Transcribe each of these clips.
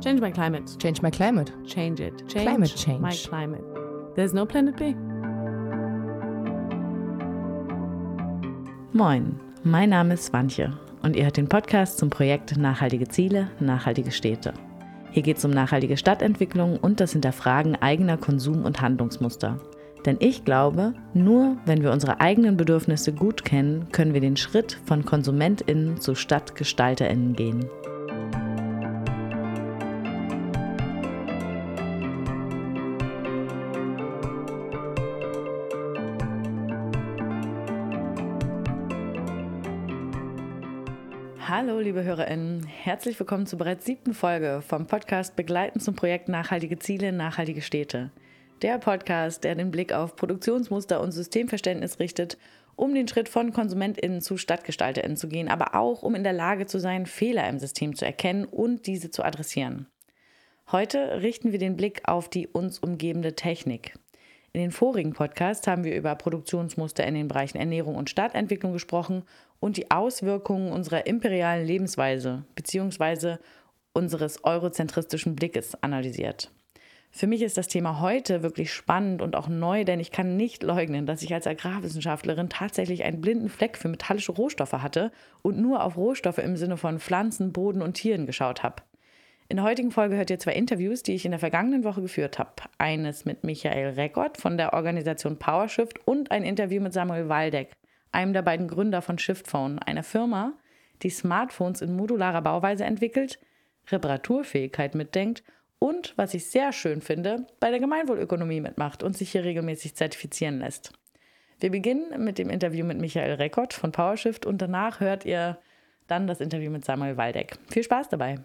Change my climate. Change my climate. Change it. Change Climate change. my climate. There's no planet B. Moin, mein Name ist Swantje und ihr hört den Podcast zum Projekt Nachhaltige Ziele, nachhaltige Städte. Hier geht es um nachhaltige Stadtentwicklung und das Hinterfragen eigener Konsum- und Handlungsmuster. Denn ich glaube, nur wenn wir unsere eigenen Bedürfnisse gut kennen, können wir den Schritt von KonsumentInnen zu StadtgestalterInnen gehen. Hallo, liebe HörerInnen. Herzlich willkommen zur bereits siebten Folge vom Podcast Begleiten zum Projekt Nachhaltige Ziele, nachhaltige Städte. Der Podcast, der den Blick auf Produktionsmuster und Systemverständnis richtet, um den Schritt von KonsumentInnen zu StadtgestalterInnen zu gehen, aber auch um in der Lage zu sein, Fehler im System zu erkennen und diese zu adressieren. Heute richten wir den Blick auf die uns umgebende Technik. In den vorigen Podcasts haben wir über Produktionsmuster in den Bereichen Ernährung und Stadtentwicklung gesprochen und die Auswirkungen unserer imperialen Lebensweise bzw. unseres eurozentristischen Blickes analysiert. Für mich ist das Thema heute wirklich spannend und auch neu, denn ich kann nicht leugnen, dass ich als Agrarwissenschaftlerin tatsächlich einen blinden Fleck für metallische Rohstoffe hatte und nur auf Rohstoffe im Sinne von Pflanzen, Boden und Tieren geschaut habe. In der heutigen Folge hört ihr zwei Interviews, die ich in der vergangenen Woche geführt habe. Eines mit Michael Reckott von der Organisation PowerShift und ein Interview mit Samuel Waldeck, einem der beiden Gründer von ShiftPhone, einer Firma, die Smartphones in modularer Bauweise entwickelt, Reparaturfähigkeit mitdenkt und, was ich sehr schön finde, bei der Gemeinwohlökonomie mitmacht und sich hier regelmäßig zertifizieren lässt. Wir beginnen mit dem Interview mit Michael Reckott von PowerShift und danach hört ihr dann das Interview mit Samuel Waldeck. Viel Spaß dabei!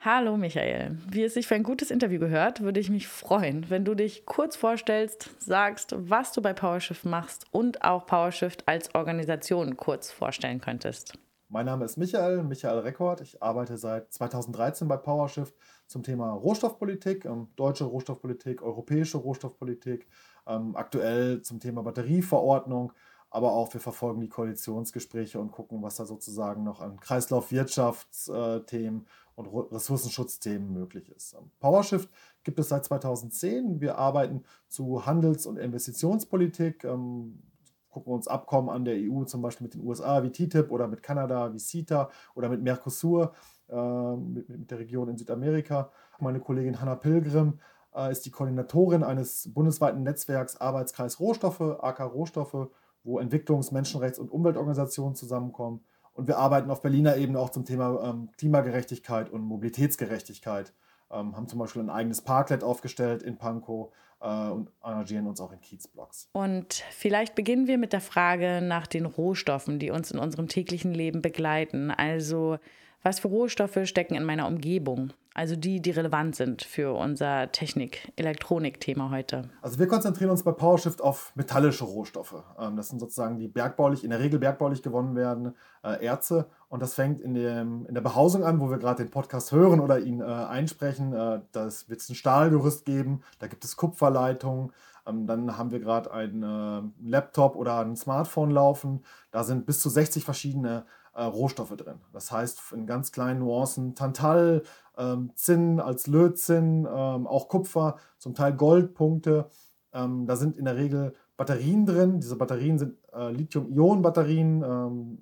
Hallo Michael, wie es sich für ein gutes Interview gehört, würde ich mich freuen, wenn du dich kurz vorstellst, sagst, was du bei PowerShift machst und auch PowerShift als Organisation kurz vorstellen könntest. Mein Name ist Michael, Michael Rekord. Ich arbeite seit 2013 bei PowerShift zum Thema Rohstoffpolitik, ähm, deutsche Rohstoffpolitik, europäische Rohstoffpolitik, ähm, aktuell zum Thema Batterieverordnung, aber auch wir verfolgen die Koalitionsgespräche und gucken, was da sozusagen noch an Kreislaufwirtschaftsthemen und Ressourcenschutzthemen möglich ist. PowerShift gibt es seit 2010. Wir arbeiten zu Handels- und Investitionspolitik, ähm, gucken uns Abkommen an der EU, zum Beispiel mit den USA wie TTIP oder mit Kanada wie CETA oder mit Mercosur, äh, mit, mit, der Region in Südamerika. Meine Kollegin Hanna Pilgrim äh, ist die Koordinatorin eines bundesweiten Netzwerks Arbeitskreis Rohstoffe, AK Rohstoffe, wo Entwicklungs-, Menschenrechts- und Umweltorganisationen zusammenkommen. Und wir arbeiten auf Berliner Ebene auch zum Thema ähm, Klimagerechtigkeit und Mobilitätsgerechtigkeit. Ähm, haben zum Beispiel ein eigenes Parklet aufgestellt in Pankow äh, und engagieren uns auch in Kiezblocks. Und vielleicht beginnen wir mit der Frage nach den Rohstoffen, die uns in unserem täglichen Leben begleiten. Also was für Rohstoffe stecken in meiner Umgebung? Also die, die relevant sind für unser Technik-Elektronik-Thema heute. Also wir konzentrieren uns bei PowerShift auf metallische Rohstoffe. Ähm, das sind sozusagen die bergbaulich, in der Regel bergbaulich gewonnen werden äh, Erze. Und das fängt in, dem, in der Behausung an, wo wir gerade den Podcast hören oder ihn äh, einsprechen. Äh, da wird es ein Stahlgerüst geben, da gibt es Kupferleitungen. Ähm, dann haben wir gerade einen Laptop oder ein Smartphone laufen. Da sind bis zu 60 verschiedene äh, Rohstoffe drin. Das heißt, in ganz kleinen Nuancen Tantal, ähm, Zinn als Lötzinn, ähm, auch Kupfer, zum Teil Goldpunkte. Ähm, da sind in der Regel Batterien drin. Diese Batterien sind äh, Lithium-Ionen-Batterien. Ähm,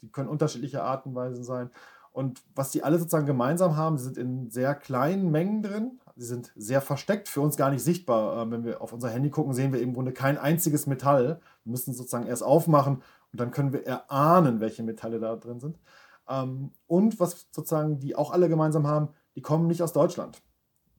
die können unterschiedliche Artenweisen sein. Und was die alle sozusagen gemeinsam haben, sie sind in sehr kleinen Mengen drin. Sie sind sehr versteckt, für uns gar nicht sichtbar. Äh, wenn wir auf unser Handy gucken, sehen wir im Grunde kein einziges Metall. Wir müssen sozusagen erst aufmachen und dann können wir erahnen, welche Metalle da drin sind. Ähm, und was sozusagen die auch alle gemeinsam haben, die kommen nicht aus Deutschland.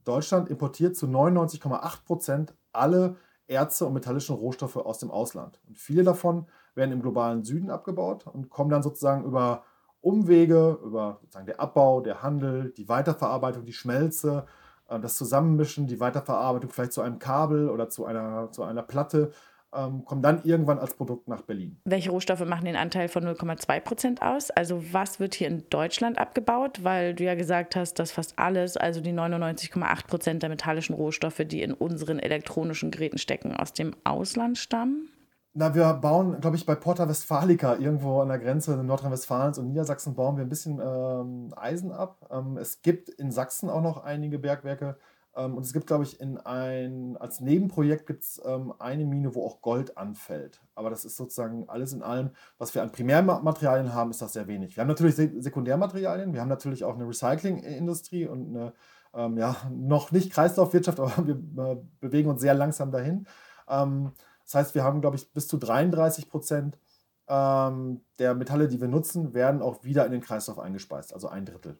Deutschland importiert zu 99,8 Prozent alle Erze und metallischen Rohstoffe aus dem Ausland. Und viele davon werden im globalen Süden abgebaut und kommen dann sozusagen über Umwege, über sozusagen der Abbau, der Handel, die Weiterverarbeitung, die Schmelze, äh, das Zusammenmischen, die Weiterverarbeitung vielleicht zu einem Kabel oder zu einer, zu einer Platte ähm, kommen dann irgendwann als Produkt nach Berlin. Welche Rohstoffe machen den Anteil von 0,2 Prozent aus? Also was wird hier in Deutschland abgebaut? Weil du ja gesagt hast, dass fast alles, also die 99,8 Prozent der metallischen Rohstoffe, die in unseren elektronischen Geräten stecken, aus dem Ausland stammen. Na, wir bauen, glaube ich, bei Porta Westfalica irgendwo an der Grenze Nordrhein-Westfalens und Niedersachsen bauen wir ein bisschen ähm, Eisen ab. Ähm, es gibt in Sachsen auch noch einige Bergwerke. Ähm, und es gibt, glaube ich, in ein, als Nebenprojekt gibt es ähm, eine Mine, wo auch Gold anfällt. Aber das ist sozusagen alles in allem, was wir an Primärmaterialien haben, ist das sehr wenig. Wir haben natürlich Sekundärmaterialien, wir haben natürlich auch eine Recyclingindustrie und eine ähm, ja, noch nicht Kreislaufwirtschaft, aber wir äh, bewegen uns sehr langsam dahin. Ähm, das heißt, wir haben, glaube ich, bis zu 33 Prozent ähm, der Metalle, die wir nutzen, werden auch wieder in den Kreislauf eingespeist, also ein Drittel.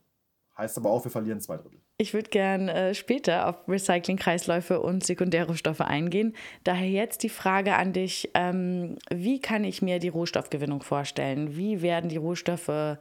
Heißt aber auch, wir verlieren zwei Drittel. Ich würde gern äh, später auf Recycling-Kreisläufe und Sekundärrohstoffe eingehen. Daher jetzt die Frage an dich: ähm, Wie kann ich mir die Rohstoffgewinnung vorstellen? Wie werden die Rohstoffe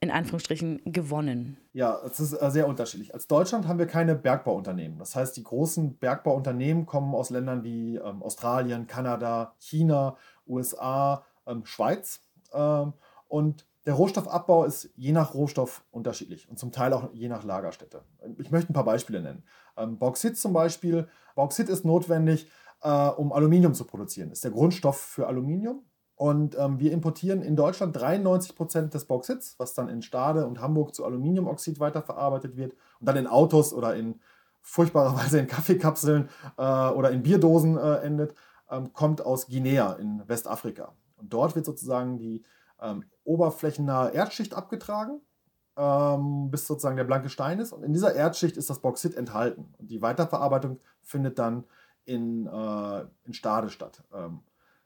in Anführungsstrichen gewonnen? Ja, es ist äh, sehr unterschiedlich. Als Deutschland haben wir keine Bergbauunternehmen. Das heißt, die großen Bergbauunternehmen kommen aus Ländern wie ähm, Australien, Kanada, China, USA, ähm, Schweiz. Ähm, und der Rohstoffabbau ist je nach Rohstoff unterschiedlich und zum Teil auch je nach Lagerstätte. Ich möchte ein paar Beispiele nennen. Ähm, Bauxit zum Beispiel. Bauxit ist notwendig, äh, um Aluminium zu produzieren. Ist der Grundstoff für Aluminium. Und ähm, wir importieren in Deutschland 93 Prozent des Bauxits, was dann in Stade und Hamburg zu Aluminiumoxid weiterverarbeitet wird und dann in Autos oder in furchtbarerweise in Kaffeekapseln äh, oder in Bierdosen äh, endet, ähm, kommt aus Guinea in Westafrika. Und dort wird sozusagen die ähm, oberflächennahe Erdschicht abgetragen, ähm, bis sozusagen der blanke Stein ist. Und in dieser Erdschicht ist das Bauxit enthalten. Und die Weiterverarbeitung findet dann in, äh, in Stade statt. Ähm,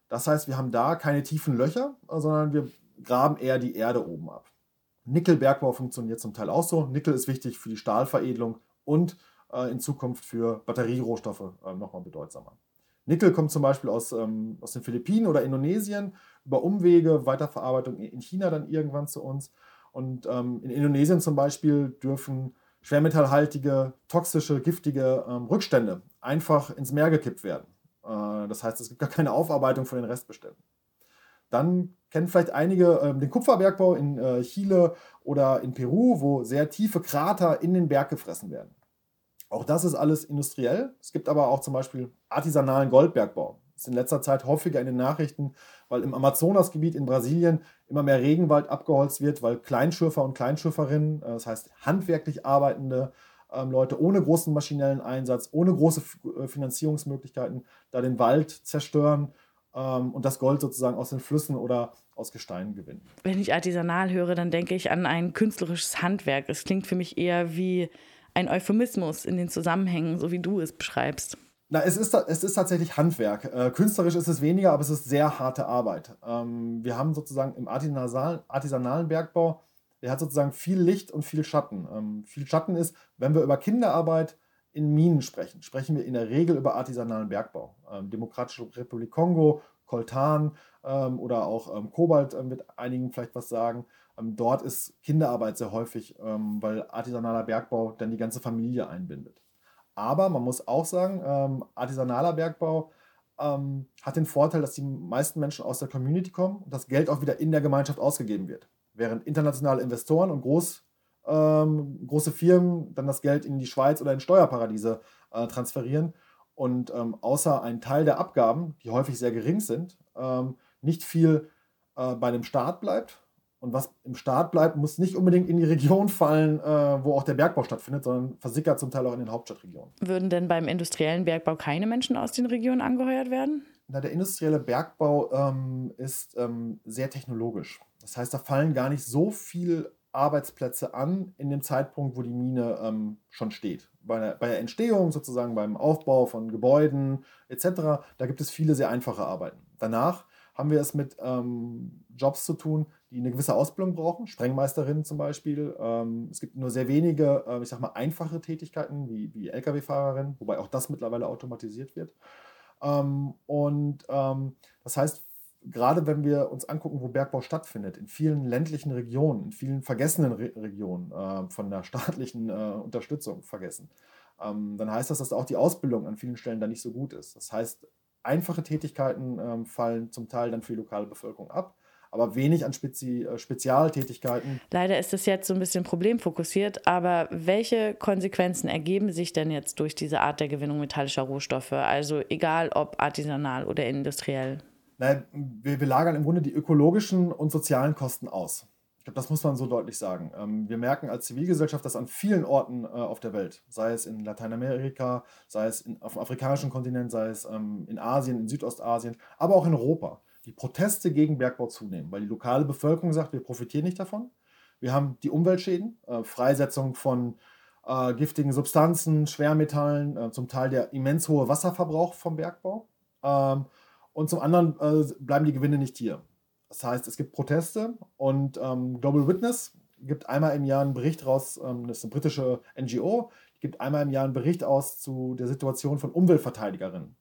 das heißt, wir haben da keine tiefen Löcher, sondern wir graben eher die Erde oben ab. Nickelbergbau funktioniert zum Teil auch so. Nickel ist wichtig für die Stahlveredelung und äh, in Zukunft für Batterierohstoffe äh, nochmal bedeutsamer. Nickel kommt zum Beispiel aus, ähm, aus den Philippinen oder Indonesien, über Umwege, Weiterverarbeitung in China dann irgendwann zu uns. Und ähm, in Indonesien zum Beispiel dürfen schwermetallhaltige, toxische, giftige ähm, Rückstände einfach ins Meer gekippt werden. Äh, das heißt, es gibt gar keine Aufarbeitung von den Restbeständen. Dann kennen vielleicht einige äh, den Kupferbergbau in äh, Chile oder in Peru, wo sehr tiefe Krater in den Berg gefressen werden. Auch das ist alles industriell. Es gibt aber auch zum Beispiel artisanalen Goldbergbau. Das ist in letzter Zeit häufiger in den Nachrichten, weil im Amazonasgebiet in Brasilien immer mehr Regenwald abgeholzt wird, weil Kleinschürfer und Kleinschürferinnen, äh, das heißt handwerklich arbeitende ähm, Leute ohne großen maschinellen Einsatz, ohne große äh, Finanzierungsmöglichkeiten, da den Wald zerstören ähm, und das Gold sozusagen aus den Flüssen oder aus Gesteinen gewinnen. Wenn ich artisanal höre, dann denke ich an ein künstlerisches Handwerk. Es klingt für mich eher wie ein Euphemismus in den Zusammenhängen, so wie du es beschreibst. Na, es ist, es ist tatsächlich Handwerk. Äh, künstlerisch ist es weniger, aber es ist sehr harte Arbeit. Ähm, wir haben sozusagen im artisanalen, Bergbau der hat sozusagen viel Licht und viel Schatten. Ähm, viel Schatten ist, wenn wir über Kinderarbeit in Minen sprechen, sprechen wir in der Regel über artisanalen Bergbau. Ähm, Demokratische Republik Kongo, Koltan ähm, oder auch ähm, Kobalt äh, mit einigen vielleicht was sagen. Ähm, dort ist Kinderarbeit sehr häufig, ähm, weil artisanaler Bergbau dann die ganze Familie einbindet. Aber man muss auch sagen, artisanaler Bergbau hat den Vorteil, dass die meisten Menschen aus der Community kommen und das Geld auch wieder in der Gemeinschaft ausgegeben wird während internationale Investoren und Groß, ähm, große Firmen dann das Geld in die Schweiz oder in Steuerparadiese äh, transferieren und ähm, außer ein Teil der Abgaben, die häufig sehr gering sind, ähm, nicht viel äh, bei dem Staat bleibt. Und was im Staat bleibt, muss nicht unbedingt in die Region fallen, äh, wo auch der Bergbau stattfindet, sondern versickert zum Teil auch in den Hauptstadtregionen. Würden denn beim industriellen Bergbau keine Menschen aus den Regionen angeheuert werden? Na, der industrielle Bergbau ähm, ist ähm, sehr technologisch. Das heißt, da fallen gar nicht so viele Arbeitsplätze an in dem Zeitpunkt, wo die Mine ähm, schon steht. Bei der, bei der, Entstehung, sozusagen beim Aufbau von Gebäuden etc., da gibt es viele sehr einfache Arbeiten. Danach haben wir es mit ähm, Jobs zu tun, die eine gewisse Ausbildung brauchen, Sprengmeisterinnen zum Beispiel. Ähm, es gibt nur sehr wenige, äh, ich sag mal, einfache Tätigkeiten wie, wie Lkw-Fahrerinnen, wobei auch das mittlerweile automatisiert wird. Ähm, und ähm, das heißt, gerade wenn wir uns angucken, wo Bergbau stattfindet, in vielen ländlichen Regionen, in vielen vergessenen Re Regionen äh, von der staatlichen äh, Unterstützung vergessen, ähm, dann heißt das, dass auch die Ausbildung an vielen Stellen da nicht so gut ist. Das heißt, einfache Tätigkeiten ähm, fallen zum Teil dann für die lokale Bevölkerung ab aber wenig an Spezi äh, Spezialtätigkeiten. Leider ist es jetzt so ein bisschen problemfokussiert, aber welche Konsequenzen ergeben sich denn jetzt durch diese Art der Gewinnung metallischer Rohstoffe? Also egal ob artisanal oder industriell. Nein, wir, wir lagern im Grunde die ökologischen und sozialen Kosten aus. Ich glaube, das muss man so deutlich sagen. Ähm, wir merken als Zivilgesellschaft das an vielen Orten äh, auf der Welt, sei es in Lateinamerika, sei es auf dem afrikanischen Kontinent, sei es ähm, in Asien, in Südostasien, aber auch in Europa. Die Proteste gegen Bergbau zunehmen, weil die lokale Bevölkerung sagt, wir profitieren nicht davon. Wir haben die Umweltschäden, äh, Freisetzung von äh, giftigen Substanzen, Schwermetallen, zum Teil der immens hohe Wasserverbrauch vom Bergbau. Ähm, und zum anderen bleiben die Gewinne nicht hier. Das heißt, es gibt Proteste und ähm, Global Witness gibt einmal im Jahr einen Bericht raus, ähm, das ist eine britische NGO, die gibt einmal im Jahr einen Bericht aus zu der Situation von Umweltverteidigerinnen.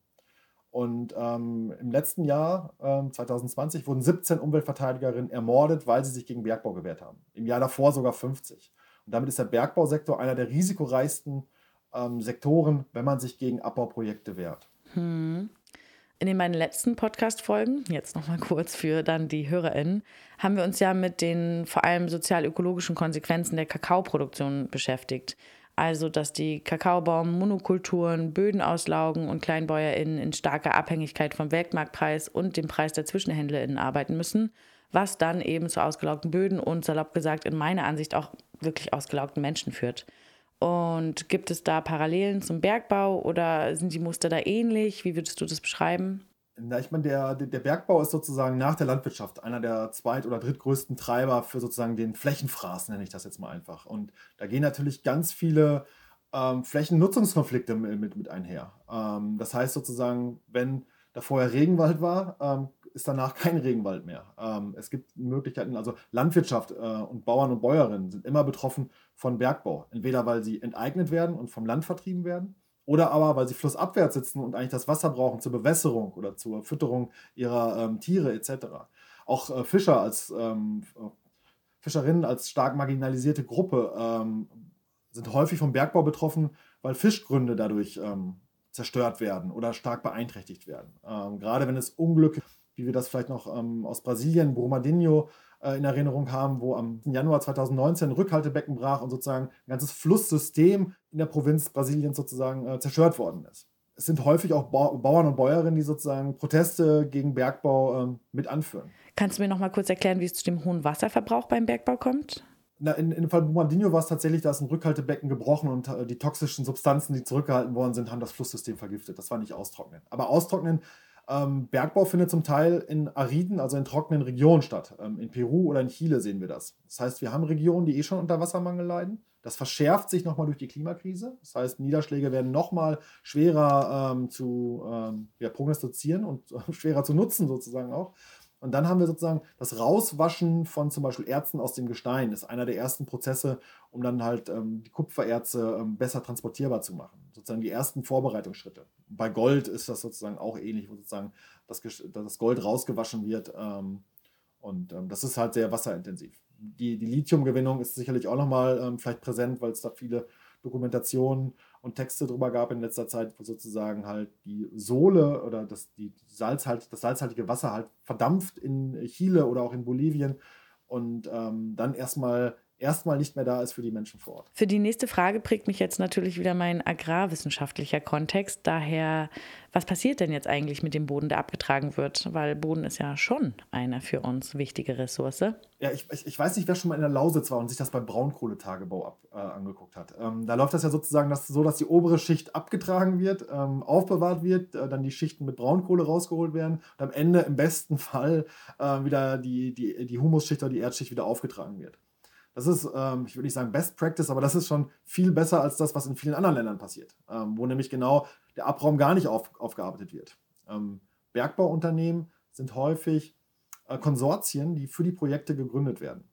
Und ähm, im letzten Jahr, ähm, 2020, wurden 17 Umweltverteidigerinnen ermordet, weil sie sich gegen Bergbau gewehrt haben. Im Jahr davor sogar 50. Und damit ist der Bergbausektor einer der risikoreichsten ähm, Sektoren, wenn man sich gegen Abbauprojekte wehrt. Hm. In den meinen letzten Podcast-Folgen, jetzt nochmal kurz für dann die HörerInnen, haben wir uns ja mit den vor allem sozial-ökologischen Konsequenzen der Kakaoproduktion beschäftigt. Also, dass die Kakaobaum-Monokulturen Böden auslaugen und KleinbäuerInnen in starker Abhängigkeit vom Weltmarktpreis und dem Preis der ZwischenhändlerInnen arbeiten müssen, was dann eben zu ausgelaugten Böden und salopp gesagt in meiner Ansicht auch wirklich ausgelaugten Menschen führt. Und gibt es da Parallelen zum Bergbau oder sind die Muster da ähnlich? Wie würdest du das beschreiben? Na, ich meine, der, der Bergbau ist sozusagen nach der Landwirtschaft einer der zweit- oder drittgrößten Treiber für sozusagen den Flächenfraß, nenne ich das jetzt mal einfach. Und da gehen natürlich ganz viele ähm, Flächennutzungskonflikte mit, mit einher. Ähm, das heißt sozusagen, wenn da vorher Regenwald war, ähm, ist danach kein Regenwald mehr. Ähm, es gibt Möglichkeiten, also Landwirtschaft äh, und Bauern und Bäuerinnen sind immer betroffen von Bergbau. Entweder weil sie enteignet werden und vom Land vertrieben werden, oder aber weil sie flussabwärts sitzen und eigentlich das Wasser brauchen zur Bewässerung oder zur Fütterung ihrer ähm, Tiere etc. Auch äh, Fischer als ähm, Fischerinnen als stark marginalisierte Gruppe ähm, sind häufig vom Bergbau betroffen, weil Fischgründe dadurch ähm, zerstört werden oder stark beeinträchtigt werden. Ähm, gerade wenn es Unglücke wie wir das vielleicht noch ähm, aus Brasilien, Brumadinho, äh, in Erinnerung haben, wo am Januar 2019 ein Rückhaltebecken brach und sozusagen ein ganzes Flusssystem in der Provinz Brasiliens sozusagen äh, zerstört worden ist. Es sind häufig auch ba Bauern und Bäuerinnen, die sozusagen Proteste gegen Bergbau ähm, mit anführen. Kannst du mir noch mal kurz erklären, wie es zu dem hohen Wasserverbrauch beim Bergbau kommt? Na, in, in dem Fall Brumadinho war es tatsächlich, da ist ein Rückhaltebecken gebrochen und äh, die toxischen Substanzen, die zurückgehalten worden sind, haben das Flusssystem vergiftet. Das war nicht austrocknen. Aber austrocknen ähm, Bergbau findet zum Teil in ariden, also in trockenen Regionen statt. Ähm, in Peru oder in Chile sehen wir das. Das heißt, wir haben Regionen, die eh schon unter Wassermangel leiden. Das verschärft sich nochmal durch die Klimakrise. Das heißt, Niederschläge werden nochmal schwerer ähm, zu ähm, ja, prognostizieren und äh, schwerer zu nutzen, sozusagen auch. Und dann haben wir sozusagen das Rauswaschen von zum Beispiel Erzen aus dem Gestein. Das ist einer der ersten Prozesse, um dann halt ähm, die Kupfererze ähm, besser transportierbar zu machen. Sozusagen die ersten Vorbereitungsschritte. Bei Gold ist das sozusagen auch ähnlich, wo sozusagen das, das Gold rausgewaschen wird. Ähm, und ähm, das ist halt sehr wasserintensiv. Die, die Lithiumgewinnung ist sicherlich auch nochmal ähm, vielleicht präsent, weil es da viele Dokumentationen und Texte drüber gab in letzter Zeit, wo sozusagen halt die Sohle oder das, die Salzhalt, das salzhaltige Wasser halt verdampft in Chile oder auch in Bolivien und ähm, dann erstmal erstmal nicht mehr da ist für die Menschen vor Ort. Für die nächste Frage prägt mich jetzt natürlich wieder mein agrarwissenschaftlicher Kontext. Daher, was passiert denn jetzt eigentlich mit dem Boden, der abgetragen wird? Weil Boden ist ja schon eine für uns wichtige Ressource. Ja, ich, ich, ich weiß nicht, wer schon mal in der Lausitz war und sich das beim Braunkohletagebau ab, äh, angeguckt hat. Ähm, da läuft das ja sozusagen das, so, dass die obere Schicht abgetragen wird, ähm, aufbewahrt wird, äh, dann die Schichten mit Braunkohle rausgeholt werden und am Ende im besten Fall äh, wieder die, die, die Humusschicht oder die Erdschicht wieder aufgetragen wird. Das ist, ähm, ich würde nicht sagen Best Practice, aber das ist schon viel besser als das, was in vielen anderen Ländern passiert, ähm, wo nämlich genau der Abraum gar nicht auf, aufgearbeitet wird. Ähm, Bergbauunternehmen sind häufig äh, Konsortien, die für die Projekte gegründet werden.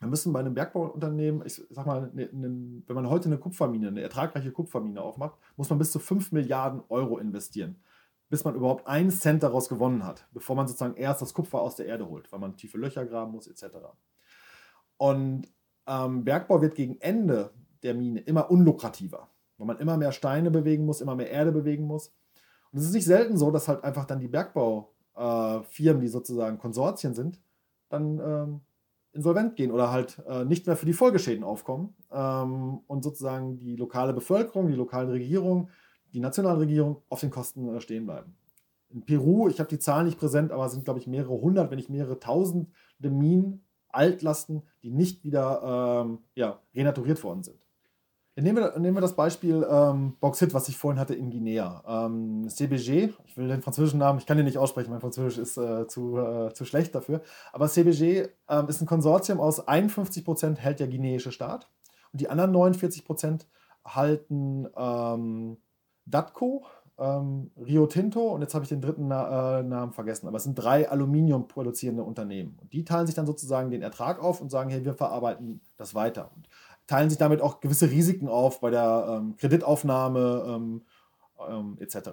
Wir müssen bei einem Bergbauunternehmen, ich sag mal, ne, ne, wenn man heute eine Kupfermine, eine ertragreiche Kupfermine aufmacht, muss man bis zu 5 Milliarden Euro investieren, bis man überhaupt einen Cent daraus gewonnen hat, bevor man sozusagen erst das Kupfer aus der Erde holt, weil man tiefe Löcher graben muss, etc. Und ähm, Bergbau wird gegen Ende der Mine immer unlukrativer, weil man immer mehr Steine bewegen muss, immer mehr Erde bewegen muss. Und es ist nicht selten so, dass halt einfach dann die Bergbaufirmen, äh, die sozusagen Konsortien sind, dann ähm, insolvent gehen oder halt äh, nicht mehr für die Folgeschäden aufkommen ähm, und sozusagen die lokale Bevölkerung, die lokale Regierung, die nationale Regierung auf den Kosten äh, stehen bleiben. in Peru, ich habe die Zahlen nicht präsent, aber es sind, glaube ich, mehrere hundert, wenn nicht mehrere tausende Minen, Altlasten, die nicht wieder ähm, ja, renaturiert worden sind. Nehmen wir, nehmen wir das Beispiel ähm, Bauxit, was ich vorhin hatte in Guinea. Ähm, CBG, ich will den französischen Namen, ich kann den nicht aussprechen, mein Französisch ist äh, zu, äh, zu schlecht dafür. Aber CBG ähm, ist ein Konsortium aus 51 Prozent hält der guineische Staat und die anderen 49 Prozent halten ähm, DATCO, ähm, Rio Tinto und jetzt habe ich den dritten Na äh, Namen vergessen, aber es sind drei Aluminium produzierende Unternehmen. Und die teilen sich dann sozusagen den Ertrag auf und sagen, hey, wir verarbeiten das weiter. Und teilen sich damit auch gewisse Risiken auf bei der ähm, Kreditaufnahme ähm, ähm, etc.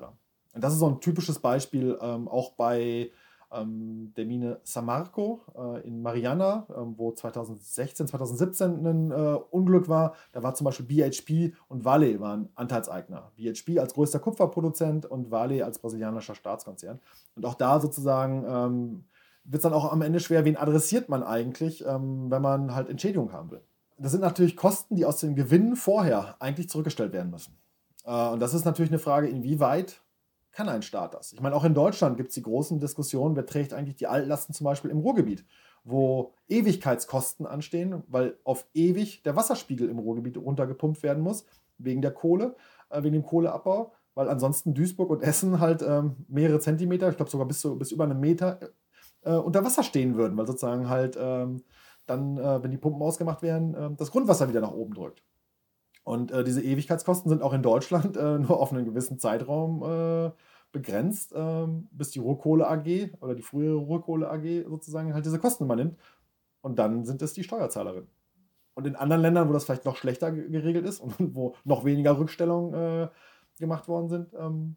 Und das ist so ein typisches Beispiel ähm, auch bei ähm, der Mine Samarco äh, in Mariana, äh, wo 2016, 2017 ein äh, Unglück war. Da war zum Beispiel BHP und Vale waren Anteilseigner. BHP als größter Kupferproduzent und Vale als brasilianischer Staatskonzern. Und auch da sozusagen ähm, wird es dann auch am Ende schwer, wen adressiert man eigentlich, ähm, wenn man halt Entschädigung haben will. Das sind natürlich Kosten, die aus den Gewinnen vorher eigentlich zurückgestellt werden müssen. Äh, und das ist natürlich eine Frage, inwieweit kann ein Staat das? Ich meine, auch in Deutschland gibt es die großen Diskussionen, wer trägt eigentlich die Altlasten zum Beispiel im Ruhrgebiet, wo Ewigkeitskosten anstehen, weil auf ewig der Wasserspiegel im Ruhrgebiet runtergepumpt werden muss, wegen der Kohle, äh, wegen dem Kohleabbau, weil ansonsten Duisburg und Essen halt ähm, mehrere Zentimeter, ich glaube sogar bis, zu, bis über einen Meter äh, unter Wasser stehen würden, weil sozusagen halt ähm, dann, äh, wenn die Pumpen ausgemacht werden, äh, das Grundwasser wieder nach oben drückt. Und äh, diese Ewigkeitskosten sind auch in Deutschland äh, nur auf einen gewissen Zeitraum äh, begrenzt, ähm, bis die Ruhrkohle AG oder die frühere Ruhrkohle AG sozusagen halt diese Kosten übernimmt. Und dann sind es die Steuerzahlerinnen. Und in anderen Ländern, wo das vielleicht noch schlechter geregelt ist und wo noch weniger Rückstellungen äh, gemacht worden sind, ähm,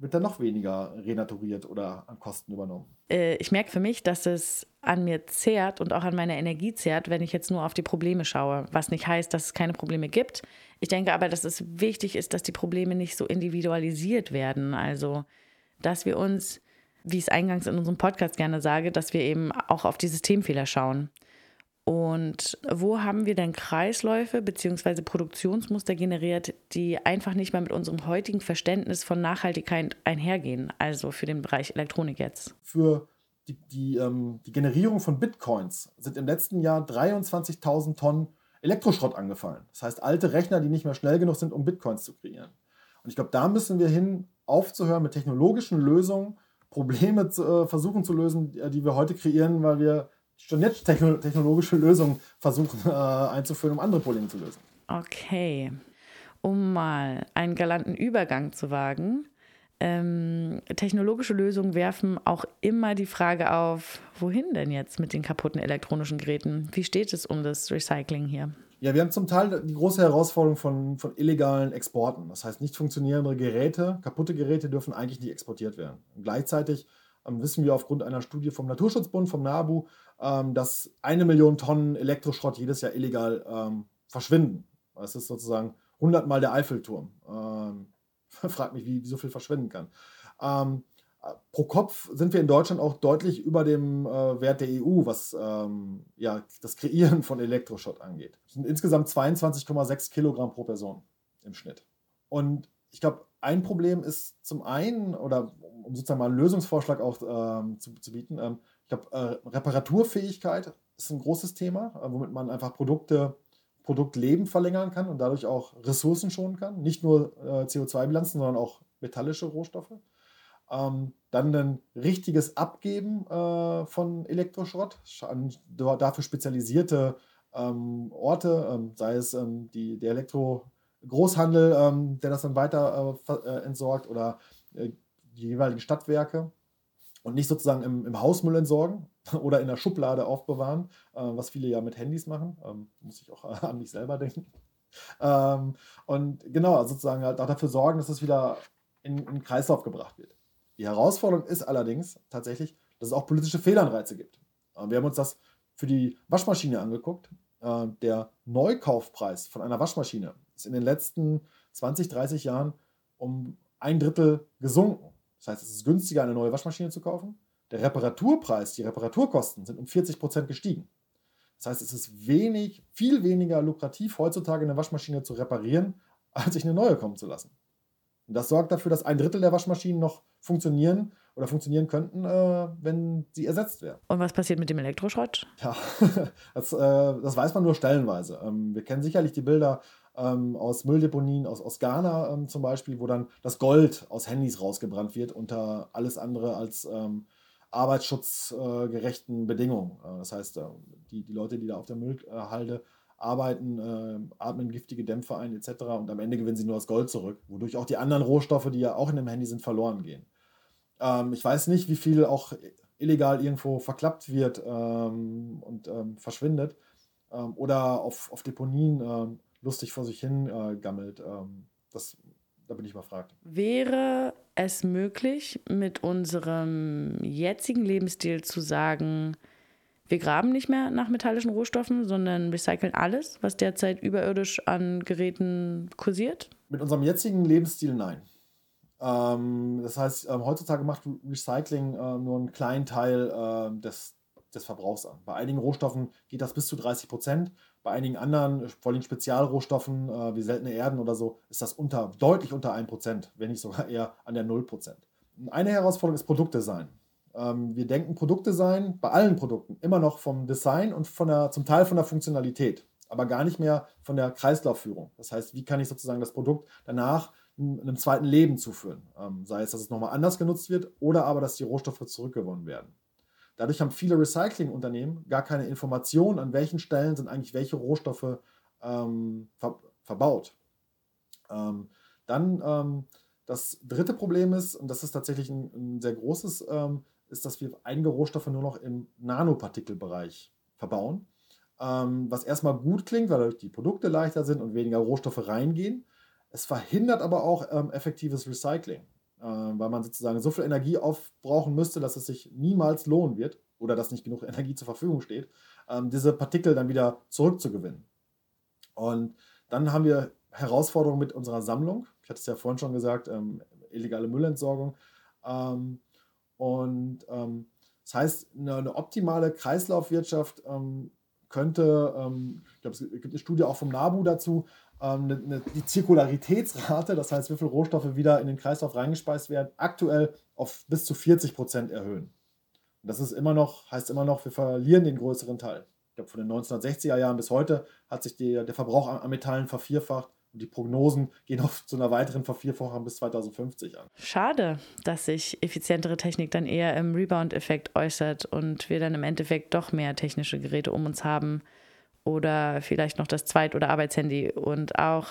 wird dann noch weniger renaturiert oder an Kosten übernommen. Äh, ich merke für mich, dass es an mir zehrt und auch an meiner Energie zehrt, wenn ich jetzt nur auf die Probleme schaue. Was nicht heißt, dass es keine Probleme gibt. Ich denke aber, dass es wichtig ist, dass die Probleme nicht so individualisiert werden. Also, dass wir uns, wie ich es eingangs in unserem Podcast gerne sage, dass wir eben auch auf die Systemfehler schauen. Und wo haben wir denn Kreisläufe bzw. Produktionsmuster generiert, die einfach nicht mehr mit unserem heutigen Verständnis von Nachhaltigkeit einhergehen, also für den Bereich Elektronik jetzt? Für die, die, ähm, die Generierung von Bitcoins sind im letzten Jahr 23.000 Tonnen Elektroschrott angefallen. Das heißt, alte Rechner, die nicht mehr schnell genug sind, um Bitcoins zu kreieren. Und ich glaube, da müssen wir hin, aufzuhören mit technologischen Lösungen, Probleme zu, äh, versuchen zu lösen, die wir heute kreieren, weil wir schon jetzt technologische Lösungen versuchen äh, einzuführen, um andere Probleme zu lösen. Okay. Um mal einen galanten Übergang zu wagen. Ähm, technologische Lösungen werfen auch immer die Frage auf, wohin denn jetzt mit den kaputten elektronischen Geräten? Wie steht es um das Recycling hier? Ja, wir haben zum Teil die große Herausforderung von, von illegalen Exporten. Das heißt, nicht funktionierende Geräte, kaputte Geräte dürfen eigentlich nicht exportiert werden. Und gleichzeitig ähm, wissen wir aufgrund einer Studie vom Naturschutzbund, vom NABU, ähm, dass eine Million Tonnen Elektroschrott jedes Jahr illegal ähm, verschwinden. Das ist sozusagen 100 Mal der Eiffelturm. Ähm, fragt mich, wie, wie so viel verschwinden kann. Ähm, pro Kopf sind wir in Deutschland auch deutlich über dem äh, Wert der EU, was ähm, ja, das Kreieren von Elektroschrott angeht. Das sind insgesamt 22,6 Kilogramm pro Person im Schnitt. Und ich glaube, ein Problem ist zum einen, oder um sozusagen mal einen Lösungsvorschlag auch ähm, zu, zu, bieten, ähm, ich glaube, äh, Reparaturfähigkeit ist ein großes Thema, äh, womit man einfach Produkte, Produktleben verlängern kann und dadurch auch Ressourcen schonen kann. Nicht nur äh, CO2-Bilanzen, sondern auch metallische Rohstoffe. Ähm, dann ein richtiges Abgeben äh, von Elektroschrott an dafür spezialisierte ähm, Orte, ähm, sei es ähm, die, der Elektro- Großhandel, ähm, der das dann weiter äh, äh, entsorgt oder äh, die jeweiligen Stadtwerke und nicht sozusagen im, im, Hausmüll entsorgen oder in der Schublade aufbewahren, äh, was viele ja mit Handys machen. Ähm, muss ich auch an mich selber denken. Ähm, und genau, sozusagen halt auch dafür sorgen, dass es wieder in, in den Kreislauf gebracht wird. Die Herausforderung ist allerdings tatsächlich, dass es auch politische Fehlanreize gibt. Äh, wir haben uns das für die Waschmaschine angeguckt. Äh, der Neukaufpreis von einer Waschmaschine ist in den letzten 20, 30 Jahren um ein Drittel gesunken. Das heißt, es ist günstiger, eine neue Waschmaschine zu kaufen. Der Reparaturpreis, die Reparaturkosten sind um 40 Prozent gestiegen. Das heißt, es ist wenig, viel weniger lukrativ, heutzutage eine Waschmaschine zu reparieren, als sich eine neue kommen zu lassen. Und das sorgt dafür, dass ein Drittel der Waschmaschinen noch funktionieren oder funktionieren könnten, äh, wenn sie ersetzt wären. Und was passiert mit dem Elektroschrott? Ja, das, äh, das weiß man nur stellenweise. Ähm, wir kennen sicherlich die Bilder ähm, aus Mülldeponien, aus, aus Ghana ähm, zum Beispiel, wo dann das Gold aus Handys rausgebrannt wird unter alles andere als ähm, arbeitsschutzgerechten Bedingungen. Äh, das heißt, äh, die, die Leute, die da auf der Müllhalde arbeiten, äh, atmen giftige Dämpfe ein etc. Und am Ende gewinnen sie nur das Gold zurück, wodurch auch die anderen Rohstoffe, die ja auch in dem Handy sind, verloren gehen. Ähm, ich weiß nicht, wie viel auch illegal irgendwo verklappt wird ähm, und ähm, verschwindet oder auf, auf Deponien lustig vor sich hin äh, gammelt. Ähm, das, da bin ich mal fragt. Wäre es möglich, mit unserem jetzigen Lebensstil zu sagen, wir graben nicht mehr nach metallischen Rohstoffen, sondern recyceln alles, was derzeit überirdisch an Geräten kursiert? Mit unserem jetzigen Lebensstil nein. Ähm, das heißt, ähm, heutzutage macht Recycling äh, nur einen kleinen Teil äh, des, des Verbrauchs an. Bei einigen Rohstoffen geht das bis zu 30 Prozent. Bei einigen anderen, vor allem Spezialrohstoffen äh, wie seltene Erden oder so, ist das unter, deutlich unter 1 Prozent, wenn nicht sogar eher an der 0 Prozent. Eine Herausforderung ist Produktdesign. Ähm, wir denken Produktdesign bei allen Produkten immer noch vom Design und von der, zum Teil von der Funktionalität, aber gar nicht mehr von der Kreislaufführung. Das heißt, wie kann ich sozusagen das Produkt danach einem zweiten Leben zuführen. Ähm, sei es, dass es nochmal anders genutzt wird oder aber, dass die Rohstoffe zurückgewonnen werden. Dadurch haben viele Recyclingunternehmen gar keine Informationen, an welchen Stellen sind eigentlich welche Rohstoffe ähm, ver verbaut. Ähm, dann ähm, das dritte Problem ist, und das ist tatsächlich ein, ein sehr großes, ähm, ist, dass wir einige Rohstoffe nur noch im Nanopartikelbereich verbauen. Ähm, was erstmal gut klingt, weil die Produkte leichter sind und weniger Rohstoffe reingehen. Es verhindert aber auch ähm, effektives Recycling, weil man sozusagen so viel Energie aufbrauchen müsste, dass es sich niemals lohnen wird oder dass nicht genug Energie zur Verfügung steht, ähm, diese Partikel dann wieder zurückzugewinnen. Und dann haben wir Herausforderungen mit unserer Sammlung. Ich hatte es ja vorhin schon gesagt, ähm, illegale Müllentsorgung. Ähm, und das heißt, eine, optimale Kreislaufwirtschaft könnte, ich glaube, es gibt eine Studie auch vom NABU dazu, die Zirkularitätsrate, das heißt, wie viele Rohstoffe wieder in den Kreislauf reingespeist werden, aktuell auf bis zu 40 Prozent erhöhen. Und das ist immer noch, heißt immer noch, wir verlieren den größeren Teil. Ich glaube, von den 1960er Jahren bis heute hat sich die, der Verbrauch an Metallen vervierfacht. Und die Prognosen gehen auf zu einer weiteren Vervierfachung bis 2050 an. Schade, dass sich effizientere Technik dann eher im Rebound-Effekt äußert und wir dann im Endeffekt doch mehr technische Geräte um uns haben, oder vielleicht noch das Zweit- oder Arbeitshandy. Und auch,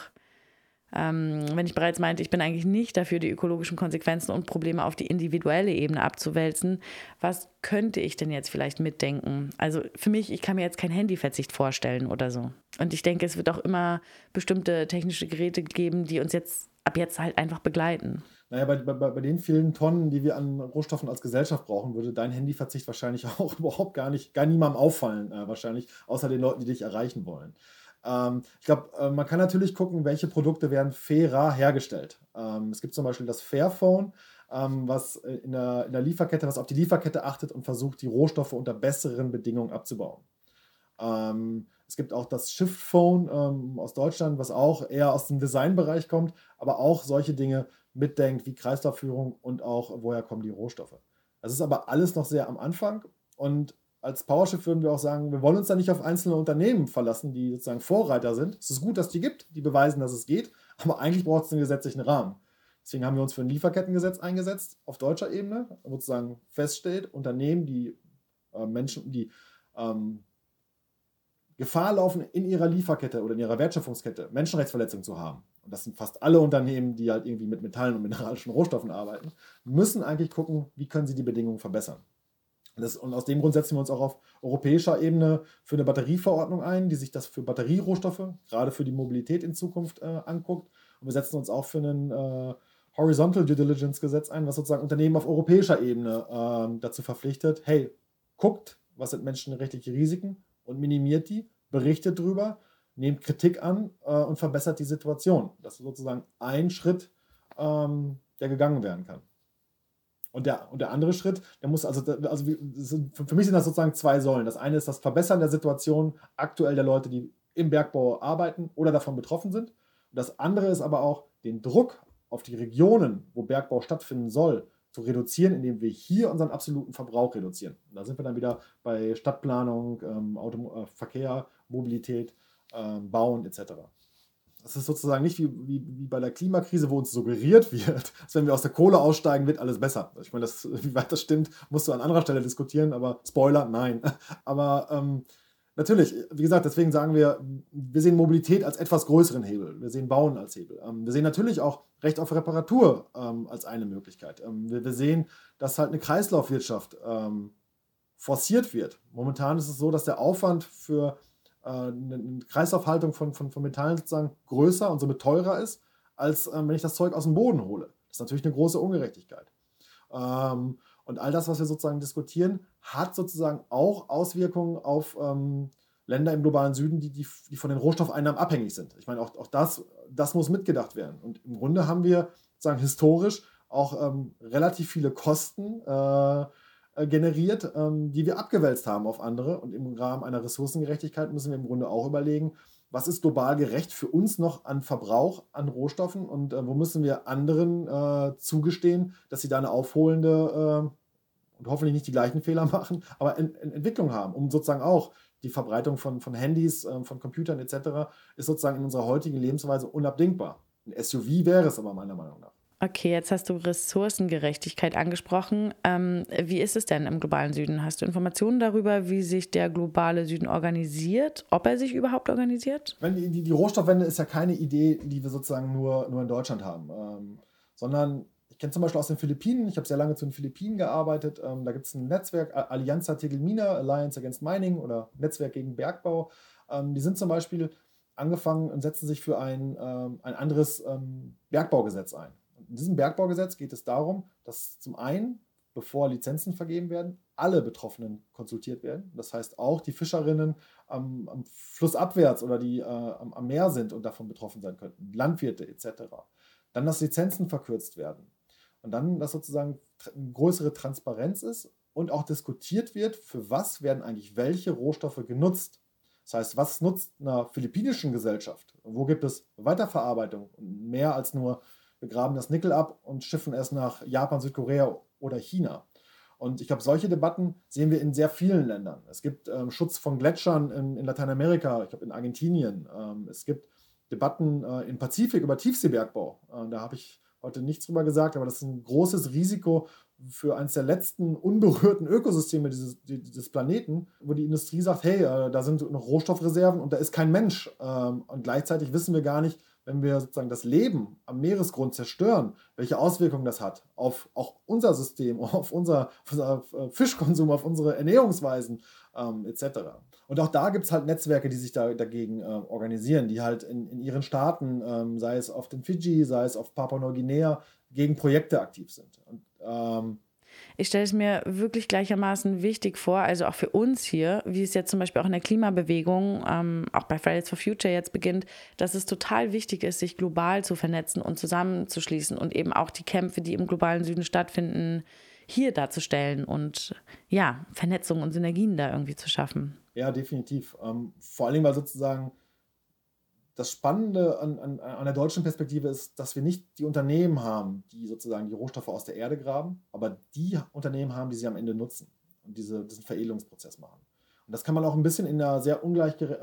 ähm, wenn ich bereits meinte, ich bin eigentlich nicht dafür, die ökologischen Konsequenzen und Probleme auf die individuelle Ebene abzuwälzen, was könnte ich denn jetzt vielleicht mitdenken? Also für mich, ich kann mir jetzt keinen Handyverzicht vorstellen oder so. Und ich denke, es wird auch immer bestimmte technische Geräte geben, die uns jetzt ab jetzt halt einfach begleiten. Naja, bei, bei, bei den vielen Tonnen, die wir an Rohstoffen als Gesellschaft brauchen, würde dein Handyverzicht wahrscheinlich auch überhaupt gar nicht, gar niemandem auffallen, äh, wahrscheinlich, außer den Leuten, die dich erreichen wollen. Ähm, ich glaube, äh, man kann natürlich gucken, welche Produkte werden fairer hergestellt. Ähm, es gibt zum Beispiel das Fairphone, ähm, was in der, in der Lieferkette, was auf die Lieferkette achtet und versucht, die Rohstoffe unter besseren Bedingungen abzubauen. Ähm, es gibt auch das Shift Phone ähm, aus Deutschland, was auch eher aus dem Designbereich kommt, aber auch solche Dinge mitdenkt, wie Kreislaufführung und auch, woher kommen die Rohstoffe. Das ist aber alles noch sehr am Anfang und als Powershift würden wir auch sagen, wir wollen uns da nicht auf einzelne Unternehmen verlassen, die sozusagen Vorreiter sind. Es ist gut, dass die gibt, die beweisen, dass es geht, aber eigentlich braucht es einen gesetzlichen Rahmen. Deswegen haben wir uns für ein Lieferkettengesetz eingesetzt auf deutscher Ebene, wo sozusagen feststeht, Unternehmen, die äh, Menschen, die ähm, Gefahr laufen, in ihrer Lieferkette oder in ihrer Wertschöpfungskette Menschenrechtsverletzungen zu haben, und das sind fast alle Unternehmen, die halt irgendwie mit Metallen und mineralischen Rohstoffen arbeiten, müssen eigentlich gucken, wie können sie die Bedingungen verbessern. Das, und aus dem Grund setzen wir uns auch auf europäischer Ebene für eine Batterieverordnung ein, die sich das für Batterierohstoffe, gerade für die Mobilität in Zukunft äh, anguckt. Und wir setzen uns auch für ein äh, Horizontal Due Diligence Gesetz ein, was sozusagen Unternehmen auf europäischer Ebene äh, dazu verpflichtet, hey, guckt, was sind menschenrechtliche Risiken und minimiert die, berichtet drüber nehmt Kritik an äh, und verbessert die Situation. Das ist sozusagen ein Schritt, ähm, der gegangen werden kann. Und der, und der andere Schritt, der muss, also, also für mich sind das sozusagen zwei Säulen. Das eine ist das Verbessern der Situation aktuell der Leute, die im Bergbau arbeiten oder davon betroffen sind. Und das andere ist aber auch den Druck auf die Regionen, wo Bergbau stattfinden soll, zu reduzieren, indem wir hier unseren absoluten Verbrauch reduzieren. Und da sind wir dann wieder bei Stadtplanung, ähm, Auto, äh, Verkehr, Mobilität, ähm, Bauen etc. Das ist sozusagen nicht wie, wie, wie, bei der Klimakrise, wo uns suggeriert wird, dass wenn wir aus der Kohle aussteigen, wird alles besser. Ich meine, das, wie weit das stimmt, musst du an anderer Stelle diskutieren, aber Spoiler, nein. Aber ähm, natürlich, wie gesagt, deswegen sagen wir, wir sehen Mobilität als etwas größeren Hebel. Wir sehen Bauen als Hebel. Ähm, wir sehen natürlich auch Recht auf Reparatur ähm, als eine Möglichkeit. Ähm, wir, sehen, dass halt eine Kreislaufwirtschaft forciert wird. Momentan ist es so, dass der Aufwand für eine Kreislaufhaltung von, von, von Metallen sozusagen größer und somit teurer ist, als äh, wenn ich das Zeug aus dem Boden hole. Das ist natürlich eine große Ungerechtigkeit. Ähm, und all das, was wir sozusagen diskutieren, hat sozusagen auch Auswirkungen auf ähm, Länder im globalen Süden, die, die, die, von den Rohstoffeinnahmen abhängig sind. Ich meine, auch, auch das, das muss mitgedacht werden. Und im Grunde haben wir sozusagen historisch auch ähm, relativ viele Kosten äh, äh, generiert, ähm, die wir abgewälzt haben auf andere. Und im Rahmen einer Ressourcengerechtigkeit müssen wir im Grunde auch überlegen, was ist global gerecht für uns noch an Verbrauch an Rohstoffen und äh, wo müssen wir anderen äh, zugestehen, dass sie da eine aufholende äh, und hoffentlich nicht die gleichen Fehler machen, aber in, in Entwicklung haben, um sozusagen auch die Verbreitung von, von Handys, äh, von Computern etc. ist sozusagen in unserer heutigen Lebensweise unabdingbar. Ein SUV wäre es aber meiner Meinung nach. Okay, jetzt hast du Ressourcengerechtigkeit angesprochen. Ähm, wie ist es denn im globalen Süden? Hast du Informationen darüber, wie sich der globale Süden organisiert, ob er sich überhaupt organisiert? Die, die, die Rohstoffwende ist ja keine Idee, die wir sozusagen nur, nur in Deutschland haben, ähm, sondern ich kenne zum Beispiel aus den Philippinen, ich habe sehr lange zu den Philippinen gearbeitet, ähm, da gibt es ein Netzwerk, Allianza Tegelmina, Alliance Against Mining oder Netzwerk gegen Bergbau. Ähm, die sind zum Beispiel angefangen und setzen sich für ein, ähm, ein anderes ähm, Bergbaugesetz ein in diesem Bergbaugesetz geht es darum, dass zum einen, bevor Lizenzen vergeben werden, alle Betroffenen konsultiert werden. Das heißt auch die Fischerinnen am, am Flussabwärts oder die äh, am, am, Meer sind und davon betroffen sein könnten, Landwirte etc. Dann, dass Lizenzen verkürzt werden. Und dann, dass sozusagen eine größere Transparenz ist und auch diskutiert wird, für was werden eigentlich welche Rohstoffe genutzt. Das heißt, was nutzt einer philippinischen Gesellschaft? Wo gibt es Weiterverarbeitung? Mehr als nur wir graben das Nickel ab und schiffen es nach Japan, Südkorea oder China. Und ich glaube, solche Debatten sehen wir in sehr vielen Ländern. Es gibt ähm, Schutz von Gletschern in, in Lateinamerika, ich glaube in Argentinien. Ähm, es gibt Debatten äh, im Pazifik über Tiefseebergbau. Äh, da habe ich heute nichts drüber gesagt, aber das ist ein großes Risiko für eines der letzten unberührten Ökosysteme dieses, dieses Planeten, wo die Industrie sagt, hey, äh, da sind noch Rohstoffreserven und da ist kein Mensch. Ähm, und gleichzeitig wissen wir gar nicht, wenn wir sozusagen das Leben am Meeresgrund zerstören, welche Auswirkungen das hat auf auch unser System, auf unser, auf unser äh, Fischkonsum, auf unsere Ernährungsweisen ähm, etc. Und auch da gibt es halt Netzwerke, die sich da dagegen äh, organisieren, die halt in, in ihren Staaten, ähm, sei es auf den Fiji, sei es auf Papua-Neuguinea, gegen Projekte aktiv sind. Und ähm, ich stelle es mir wirklich gleichermaßen wichtig vor, also auch für uns hier, wie es jetzt zum Beispiel auch in der Klimabewegung, ähm, auch bei Fridays for Future jetzt beginnt, dass es total wichtig ist, sich global zu vernetzen und zusammenzuschließen und eben auch die Kämpfe, die im globalen Süden stattfinden, hier darzustellen und ja, Vernetzung und Synergien da irgendwie zu schaffen. Ja, definitiv. Ähm, vor allem, weil sozusagen das Spannende an, an, an, der deutschen Perspektive ist, dass wir nicht die Unternehmen haben, die sozusagen die Rohstoffe aus der Erde graben, aber die Unternehmen haben, die sie am Ende nutzen und diese, diesen Veredelungsprozess machen. Und das kann man auch ein bisschen in einer sehr, ungleich, äh,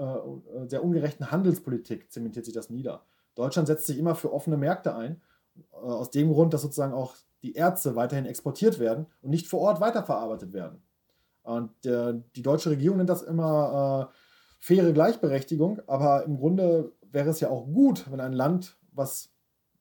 sehr ungerechten Handelspolitik zementiert sich das nieder. Deutschland setzt sich immer für offene Märkte ein, äh, aus dem Grund, dass sozusagen auch die Erze weiterhin exportiert werden und nicht vor Ort weiterverarbeitet werden. Und äh, die deutsche Regierung nennt das immer äh, faire Gleichberechtigung, aber im Grunde wäre es ja auch gut, wenn ein Land, was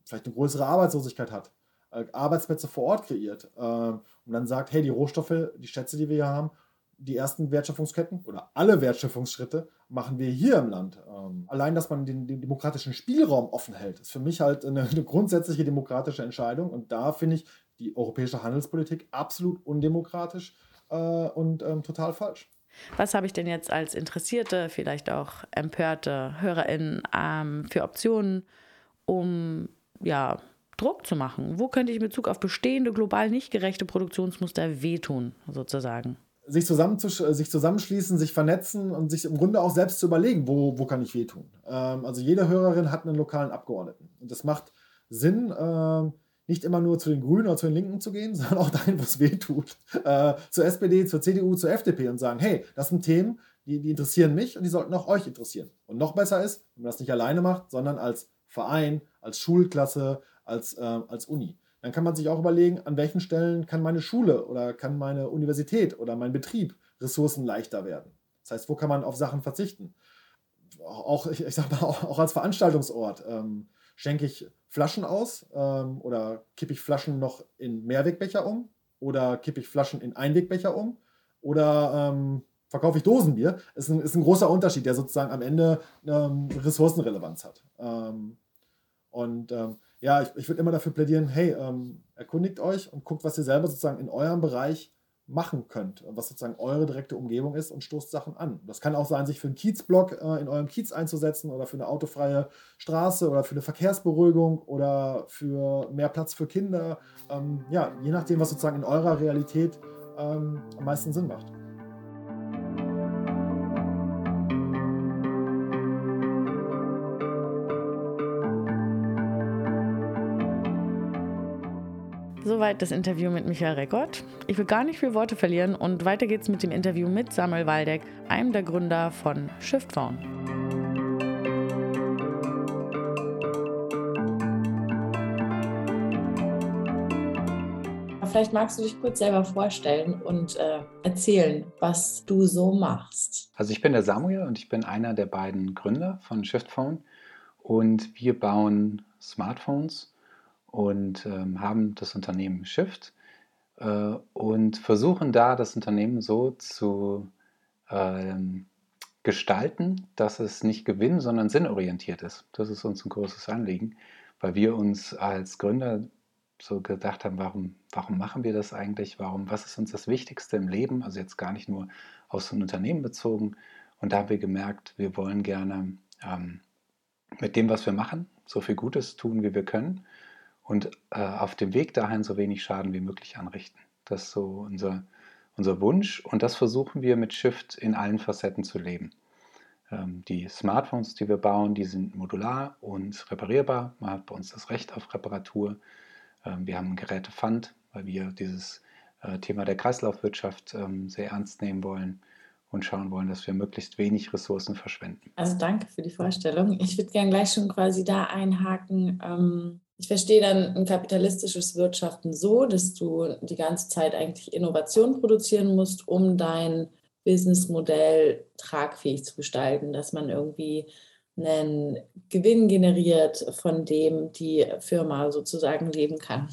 vielleicht eine größere Arbeitslosigkeit hat, äh, Arbeitsplätze vor Ort kreiert äh, und dann sagt, hey, die Rohstoffe, die Schätze, die wir hier haben, die ersten Wertschöpfungsketten oder alle Wertschöpfungsschritte machen wir hier im Land. Ähm, allein, dass man den, demokratischen Spielraum offen hält, ist für mich halt eine, eine grundsätzliche demokratische Entscheidung. Und da finde ich die europäische Handelspolitik absolut undemokratisch äh, und ähm, total falsch. Was habe ich denn jetzt als interessierte, vielleicht auch empörte HörerInnen ähm, für Optionen, um ja, Druck zu machen? Wo könnte ich in Bezug auf bestehende global nicht gerechte Produktionsmuster wehtun, sozusagen? Sich, sich zusammenschließen, sich vernetzen und sich im Grunde auch selbst zu überlegen, wo, wo kann ich wehtun. Ähm, also jede Hörerin hat einen lokalen Abgeordneten. Und das macht Sinn, ähm, nicht immer nur zu den Grünen oder zu den Linken zu gehen, sondern auch dahin, wo es weh tut. Äh, zur SPD, zur CDU, zur FDP und sagen, hey, das sind Themen, die, die interessieren mich und die sollten auch euch interessieren. Und noch besser ist, wenn man das nicht alleine macht, sondern als Verein, als Schulklasse, als, äh, als Uni. Dann kann man sich auch überlegen, an welchen Stellen kann meine Schule oder kann meine Universität oder mein Betrieb Ressourcen leichter werden. Das heißt, wo kann man auf Sachen verzichten? Auch, ich, ich sag mal, auch, auch als Veranstaltungsort. Ähm, schenke ich Flaschen aus ähm, oder kippe ich Flaschen noch in Mehrwegbecher um oder kippe ich Flaschen in Einwegbecher um oder ähm, verkaufe ich Dosenbier? Ist ein, ist ein großer Unterschied, der sozusagen am Ende ähm, Ressourcenrelevanz hat. Ähm, und ähm, ja, ich, ich würde immer dafür plädieren, hey, ähm, erkundigt euch und guckt, was ihr selber sozusagen in eurem Bereich machen könnt, was sozusagen eure direkte Umgebung ist und stoßt Sachen an. Das kann auch sein, sich für einen Kiezblock äh, in eurem Kiez einzusetzen oder für eine autofreie Straße oder für eine Verkehrsberuhigung oder für mehr Platz für Kinder. Ähm, ja, je nachdem, was sozusagen in eurer Realität ähm, am meisten Sinn macht. Soweit das Interview mit Michael Reckott. Ich will gar nicht viel Worte verlieren und weiter geht's mit dem Interview mit Samuel Waldeck, einem der Gründer von ShiftPhone. Vielleicht magst du dich kurz selber vorstellen und äh, erzählen, was du so machst. Also ich bin der Samuel und ich bin einer der beiden Gründer von ShiftPhone und wir bauen Smartphones und ähm, haben das Unternehmen Shift äh, und versuchen da das Unternehmen so zu ähm, gestalten, dass es nicht gewinn, sondern sinnorientiert ist. Das ist uns ein großes Anliegen, weil wir uns als Gründer so gedacht haben, warum, warum machen wir das eigentlich? Warum, was ist uns das Wichtigste im Leben? Also jetzt gar nicht nur aus dem Unternehmen bezogen. Und da haben wir gemerkt, wir wollen gerne ähm, mit dem, was wir machen, so viel Gutes tun, wie wir können und äh, auf dem Weg dahin so wenig Schaden wie möglich anrichten. Das ist so unser, unser Wunsch und das versuchen wir mit Shift in allen Facetten zu leben. Ähm, die Smartphones, die wir bauen, die sind modular und reparierbar. Man hat bei uns das Recht auf Reparatur. Ähm, wir haben einen Gerätefund, weil wir dieses äh, Thema der Kreislaufwirtschaft ähm, sehr ernst nehmen wollen und schauen wollen, dass wir möglichst wenig Ressourcen verschwenden. Also danke für die Vorstellung. Ich würde gerne gleich schon quasi da einhaken. Ich verstehe dann ein kapitalistisches Wirtschaften so, dass du die ganze Zeit eigentlich Innovation produzieren musst, um dein Businessmodell tragfähig zu gestalten, dass man irgendwie einen Gewinn generiert, von dem die Firma sozusagen leben kann.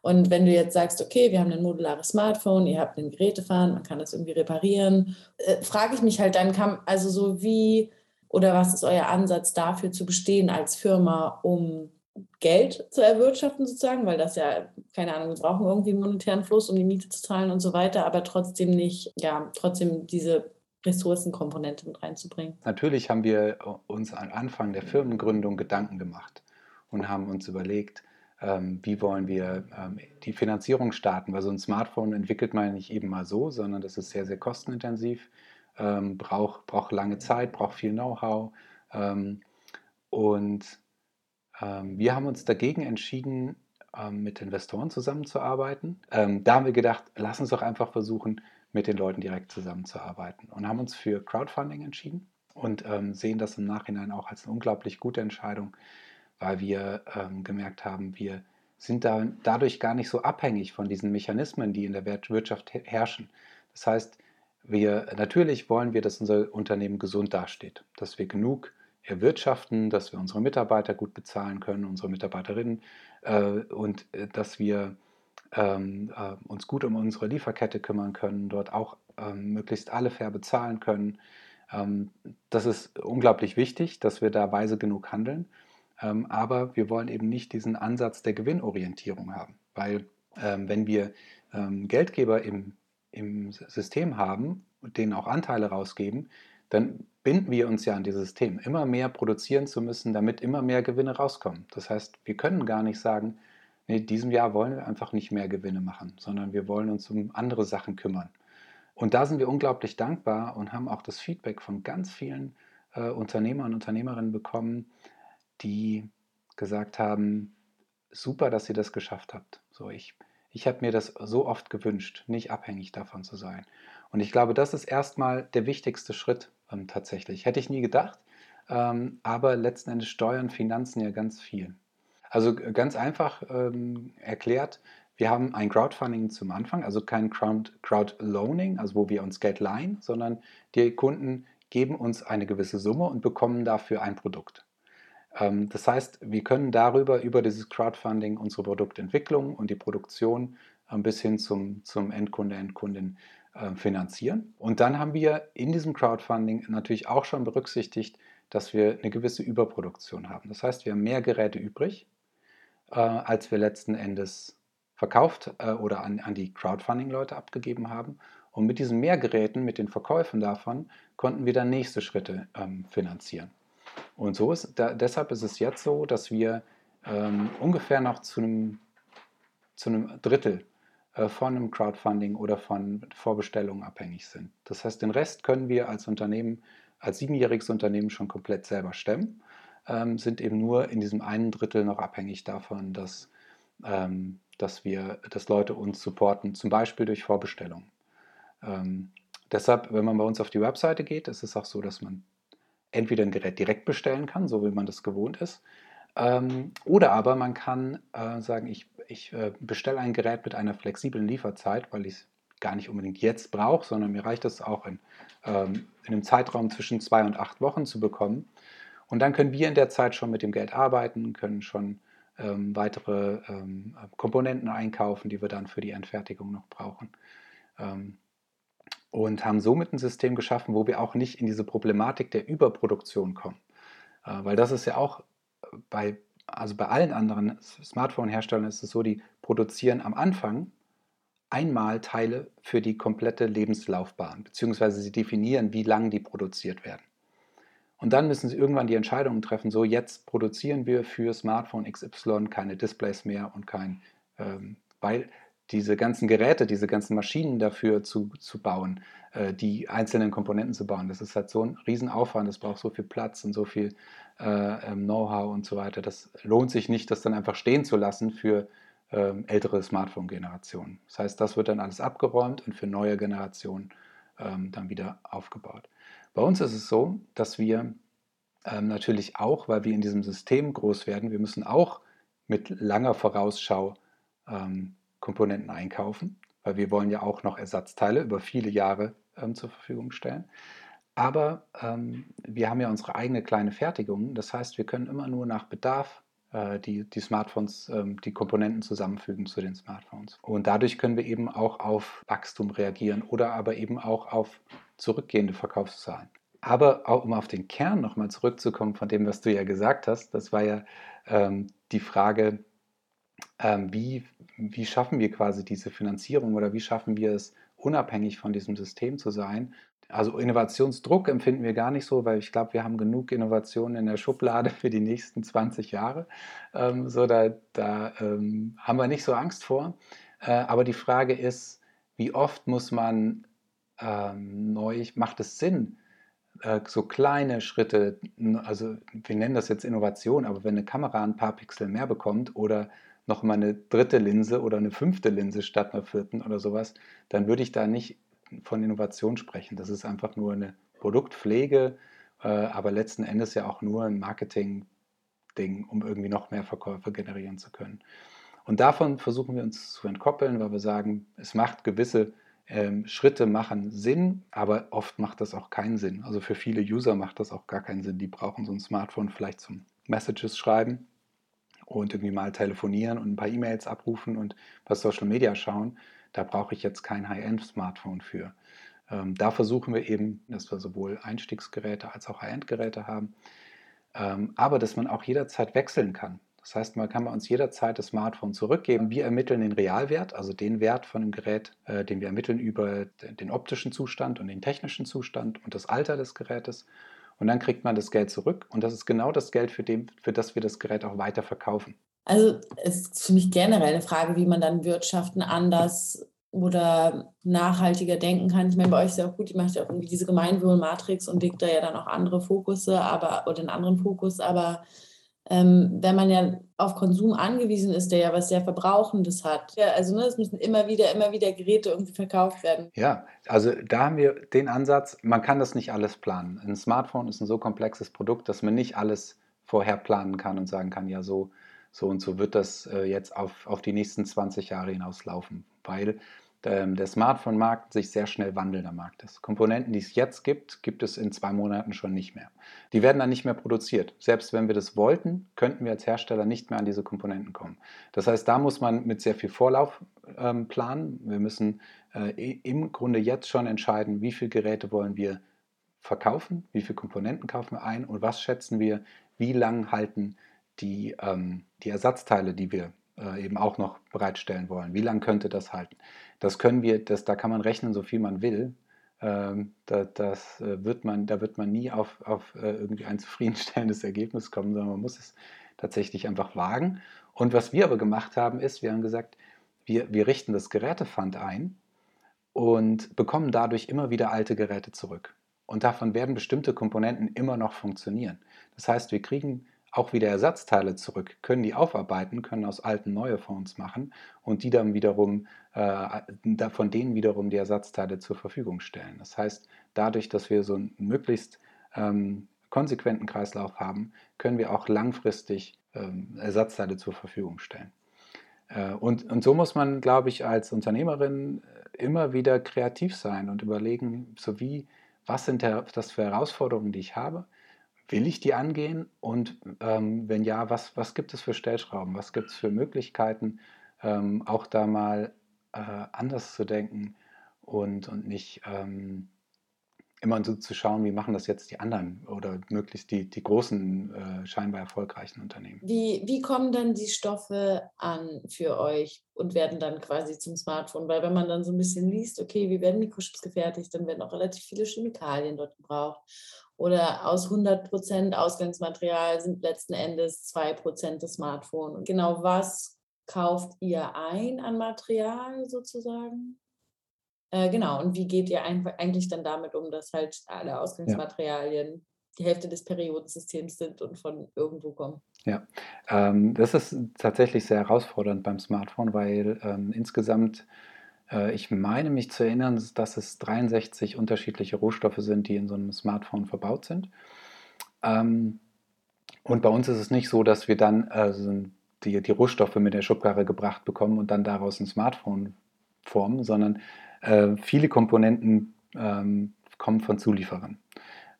Und wenn du jetzt sagst, okay, wir haben ein modulares Smartphone, ihr habt ein Gerätefahren, man kann das irgendwie reparieren, äh, frage ich mich halt dann, kann, also so wie oder was ist euer Ansatz dafür zu bestehen als Firma, um Geld zu erwirtschaften sozusagen, weil das ja, keine Ahnung, wir brauchen irgendwie einen monetären Fluss, um die Miete zu zahlen und so weiter, aber trotzdem nicht, ja, trotzdem diese Ressourcenkomponente mit reinzubringen. Natürlich haben wir uns am Anfang der Firmengründung Gedanken gemacht und haben uns überlegt, ähm, wie wollen wir ähm, die Finanzierung starten, weil so ein Smartphone entwickelt man nicht eben mal so, sondern das ist sehr, sehr kostenintensiv, ähm, braucht, braucht lange Zeit, braucht viel Know-how und wir haben uns dagegen entschieden, ähm, mit Investoren zusammenzuarbeiten. Ähm, da haben wir gedacht, lass uns doch einfach versuchen, mit den Leuten direkt zusammenzuarbeiten und haben uns für Crowdfunding entschieden und sehen das im Nachhinein auch als eine unglaublich gute Entscheidung, weil wir gemerkt haben, wir sind da, dadurch gar nicht so abhängig von diesen Mechanismen, die in der Wirtschaft herrschen. Das heißt, wir, natürlich wollen wir, dass unser Unternehmen gesund dasteht, dass wir genug erwirtschaften, dass wir unsere Mitarbeiter gut bezahlen können, unsere Mitarbeiterinnen äh, und äh, dass wir ähm, äh, uns gut um unsere Lieferkette kümmern können, dort auch ähm, möglichst alle fair bezahlen können. Ähm, das ist unglaublich wichtig, dass wir da weise genug handeln. Aber wir wollen eben nicht diesen Ansatz der Gewinnorientierung haben, weil wenn wir Geldgeber im, im System haben und denen auch Anteile rausgeben, dann binden wir uns ja an dieses System, immer mehr produzieren zu müssen, damit immer mehr Gewinne rauskommen. Das heißt, wir können gar nicht sagen, nee, diesem Jahr wollen wir einfach nicht mehr Gewinne machen, sondern wir wollen uns um andere Sachen kümmern. Und da sind wir unglaublich dankbar und haben auch das Feedback von ganz vielen äh, Unternehmer und Unternehmerinnen bekommen, die gesagt haben, super, dass ihr das geschafft habt. So, ich, ich habe mir das so oft gewünscht, nicht abhängig davon zu sein. Und ich glaube, das ist erstmal der wichtigste Schritt ähm, tatsächlich. Hätte ich nie gedacht, ähm, aber letzten Endes steuern Finanzen ja ganz viel. Also ganz einfach ähm, erklärt, wir haben ein Crowdfunding zum Anfang, also kein Crowd, Crowdloaning, also wo wir uns Geld leihen, sondern die Kunden geben uns eine gewisse Summe und bekommen dafür ein Produkt. Ähm, das heißt, wir können darüber, über dieses Crowdfunding, unsere Produktentwicklung und die Produktion ähm, bis hin zum, zum Endkunde, Endkundin finanzieren. Und dann haben wir in diesem Crowdfunding natürlich auch schon berücksichtigt, dass wir eine gewisse Überproduktion haben. Das heißt, wir haben mehr Geräte übrig, äh, als wir letzten Endes verkauft äh, oder an, an die Crowdfunding-Leute abgegeben haben. Und mit diesen Mehrgeräten, mit den Verkäufen davon, konnten wir dann nächste Schritte ähm, finanzieren. Und so ist, da, deshalb ist es jetzt so, dass wir ähm, ungefähr noch zu einem, zu einem Drittel von einem Crowdfunding oder von Vorbestellungen abhängig sind. Das heißt, den Rest können wir als Unternehmen, als siebenjähriges Unternehmen schon komplett selber stemmen, ähm, sind eben nur in diesem einen Drittel noch abhängig davon, dass, ähm, dass, wir, dass Leute uns supporten, zum Beispiel durch Vorbestellungen. Ähm, deshalb, wenn man bei uns auf die Webseite geht, ist es auch so, dass man entweder ein Gerät direkt bestellen kann, so wie man das gewohnt ist, ähm, oder aber man kann äh, sagen, ich, ich äh, bestelle ein Gerät mit einer flexiblen Lieferzeit, weil ich es gar nicht unbedingt jetzt brauche, sondern mir reicht es auch in, ähm, in einem Zeitraum zwischen zwei und acht Wochen zu bekommen. Und dann können wir in der Zeit schon mit dem Geld arbeiten, können schon ähm, weitere ähm, Komponenten einkaufen, die wir dann für die Endfertigung noch brauchen. Ähm, und haben somit ein System geschaffen, wo wir auch nicht in diese Problematik der Überproduktion kommen. Äh, weil das ist ja auch bei, also bei allen anderen Smartphone-Herstellern ist es so, die produzieren am Anfang einmal Teile für die komplette Lebenslaufbahn, beziehungsweise sie definieren, wie lang die produziert werden. Und dann müssen sie irgendwann die Entscheidungen treffen, so jetzt produzieren wir für Smartphone XY keine Displays mehr und kein, ähm, weil diese ganzen Geräte, diese ganzen Maschinen dafür zu, zu bauen, äh, die einzelnen Komponenten zu bauen, das ist halt so ein Riesenaufwand, das braucht so viel Platz und so viel äh, ähm, Know-how und so weiter. Das lohnt sich nicht, das dann einfach stehen zu lassen für ähm, ältere Smartphone-Generationen. Das heißt, das wird dann alles abgeräumt und für neue Generationen ähm, dann wieder aufgebaut. Bei uns ist es so, dass wir ähm, natürlich auch, weil wir in diesem System groß werden, wir müssen auch mit langer Vorausschau ähm, Komponenten einkaufen, weil wir wollen ja auch noch Ersatzteile über viele Jahre ähm, zur Verfügung stellen. Aber ähm, wir haben ja unsere eigene kleine Fertigung. Das heißt, wir können immer nur nach Bedarf äh, die, die Smartphones, ähm, die Komponenten zusammenfügen zu den Smartphones. Und dadurch können wir eben auch auf Wachstum reagieren oder aber eben auch auf zurückgehende Verkaufszahlen. Aber auch um auf den Kern nochmal zurückzukommen von dem, was du ja gesagt hast, das war ja ähm, die Frage, ähm, wie, wie schaffen wir quasi diese Finanzierung oder wie schaffen wir es, unabhängig von diesem System zu sein. Also Innovationsdruck empfinden wir gar nicht so, weil ich glaube, wir haben genug Innovationen in der Schublade für die nächsten 20 Jahre. Ähm, so, da, da ähm, haben wir nicht so Angst vor. Äh, aber die Frage ist, wie oft muss man ähm, neu, macht es Sinn, äh, so kleine Schritte, also wir nennen das jetzt Innovation, aber wenn eine Kamera ein paar Pixel mehr bekommt oder noch mal eine dritte Linse oder eine fünfte Linse statt einer vierten oder sowas, dann würde ich da nicht von Innovation sprechen. Das ist einfach nur eine Produktpflege, äh, aber letzten Endes ja auch nur ein Marketing-Ding, um irgendwie noch mehr Verkäufe generieren zu können. Und davon versuchen wir uns zu entkoppeln, weil wir sagen, es macht gewisse ähm, Schritte machen Sinn, aber oft macht das auch keinen Sinn. Also für viele User macht das auch gar keinen Sinn. Die brauchen so ein Smartphone vielleicht zum Messages schreiben und irgendwie mal telefonieren und ein paar E-Mails abrufen und bei Social Media schauen. Da brauche ich jetzt kein High-End-Smartphone für. Ähm, da versuchen wir eben, dass wir sowohl Einstiegsgeräte als auch High-End-Geräte haben, ähm, aber dass man auch jederzeit wechseln kann. Das heißt, man kann bei uns jederzeit das Smartphone zurückgeben. Wir ermitteln den Realwert, also den Wert von dem Gerät, äh, den wir ermitteln über den optischen Zustand und den technischen Zustand und das Alter des Gerätes und dann kriegt man das Geld zurück und das ist genau das Geld, für, dem, für das wir das Gerät auch weiter verkaufen. Also es ist für mich generell eine Frage, wie man dann Wirtschaften anders oder nachhaltiger denken kann. Ich meine, bei euch ist ja auch gut, ihr macht ja auch irgendwie diese Gemeinwohlmatrix und legt da ja dann auch andere Fokusse, aber oder einen anderen Fokus, aber ähm, wenn man ja auf Konsum angewiesen ist, der ja was sehr Verbrauchendes hat. Ja, also ne, es müssen immer wieder, immer wieder Geräte irgendwie verkauft werden. Ja, also da haben wir den Ansatz, man kann das nicht alles planen. Ein Smartphone ist ein so komplexes Produkt, dass man nicht alles vorher planen kann und sagen kann, ja, so, so und so wird das äh, jetzt auf, auf die nächsten 20 Jahre hinauslaufen. Weil der Smartphone-Markt sich sehr schnell wandelnder Markt ist. Komponenten, die es jetzt gibt, gibt es in zwei Monaten schon nicht mehr. Die werden dann nicht mehr produziert. Selbst wenn wir das wollten, könnten wir als Hersteller nicht mehr an diese Komponenten kommen. Das heißt, da muss man mit sehr viel Vorlauf ähm, planen. Wir müssen äh, im Grunde jetzt schon entscheiden, wie viele Geräte wollen wir verkaufen, wie viele Komponenten kaufen wir ein und was schätzen wir, wie lang halten die, ähm, die Ersatzteile, die wir äh, eben auch noch bereitstellen wollen. Wie lange könnte das halten? Das können wir, das, da kann man rechnen, so viel man will. Ähm, da, das, äh, wird man, da wird man nie auf, auf äh, irgendwie ein zufriedenstellendes Ergebnis kommen, sondern man muss es tatsächlich einfach wagen. Und was wir aber gemacht haben, ist, wir haben gesagt, wir, wir richten das Gerätefund ein und bekommen dadurch immer wieder alte Geräte zurück. Und davon werden bestimmte Komponenten immer noch funktionieren. Das heißt, wir kriegen auch wieder Ersatzteile zurück, können die aufarbeiten, können aus alten neue Phones machen und die dann wiederum, äh, von denen wiederum die Ersatzteile zur Verfügung stellen. Das heißt, dadurch, dass wir so einen möglichst ähm, konsequenten Kreislauf haben, können wir auch langfristig ähm, Ersatzteile zur Verfügung stellen. Äh, und, und so muss man, glaube ich, als Unternehmerin äh, immer wieder kreativ sein und überlegen, so wie, was sind das für Herausforderungen, die ich habe? Will ich die angehen? Und ähm, wenn ja, was, was gibt es für Stellschrauben? Was gibt es für Möglichkeiten, ähm, auch da mal äh, anders zu denken und, und nicht ähm, immer so zu schauen, wie machen das jetzt die anderen oder möglichst die, die großen, äh, scheinbar erfolgreichen Unternehmen. Wie, wie kommen dann die Stoffe an für euch und werden dann quasi zum Smartphone? Weil wenn man dann so ein bisschen liest, okay, wie werden Mikrochips gefertigt, dann werden auch relativ viele Chemikalien dort gebraucht oder aus 100% Ausgangsmaterial sind letzten Endes 2% das Smartphone. Und genau was kauft ihr ein an Material sozusagen? Äh, genau, und wie geht ihr eigentlich dann damit um, dass halt alle Ausgangsmaterialien ja. die Hälfte des Periodensystems sind und von irgendwo kommen? Ja, ähm, das ist tatsächlich sehr herausfordernd beim Smartphone, weil ähm, insgesamt äh, ich meine mich zu erinnern, dass es 63 unterschiedliche Rohstoffe sind, die in so einem Smartphone verbaut sind. Ähm, und bei uns ist es nicht so, dass wir dann also die, die Rohstoffe mit der Schubkarre gebracht bekommen und dann daraus ein Smartphone formen, sondern äh, viele Komponenten ähm, kommen von Zulieferern.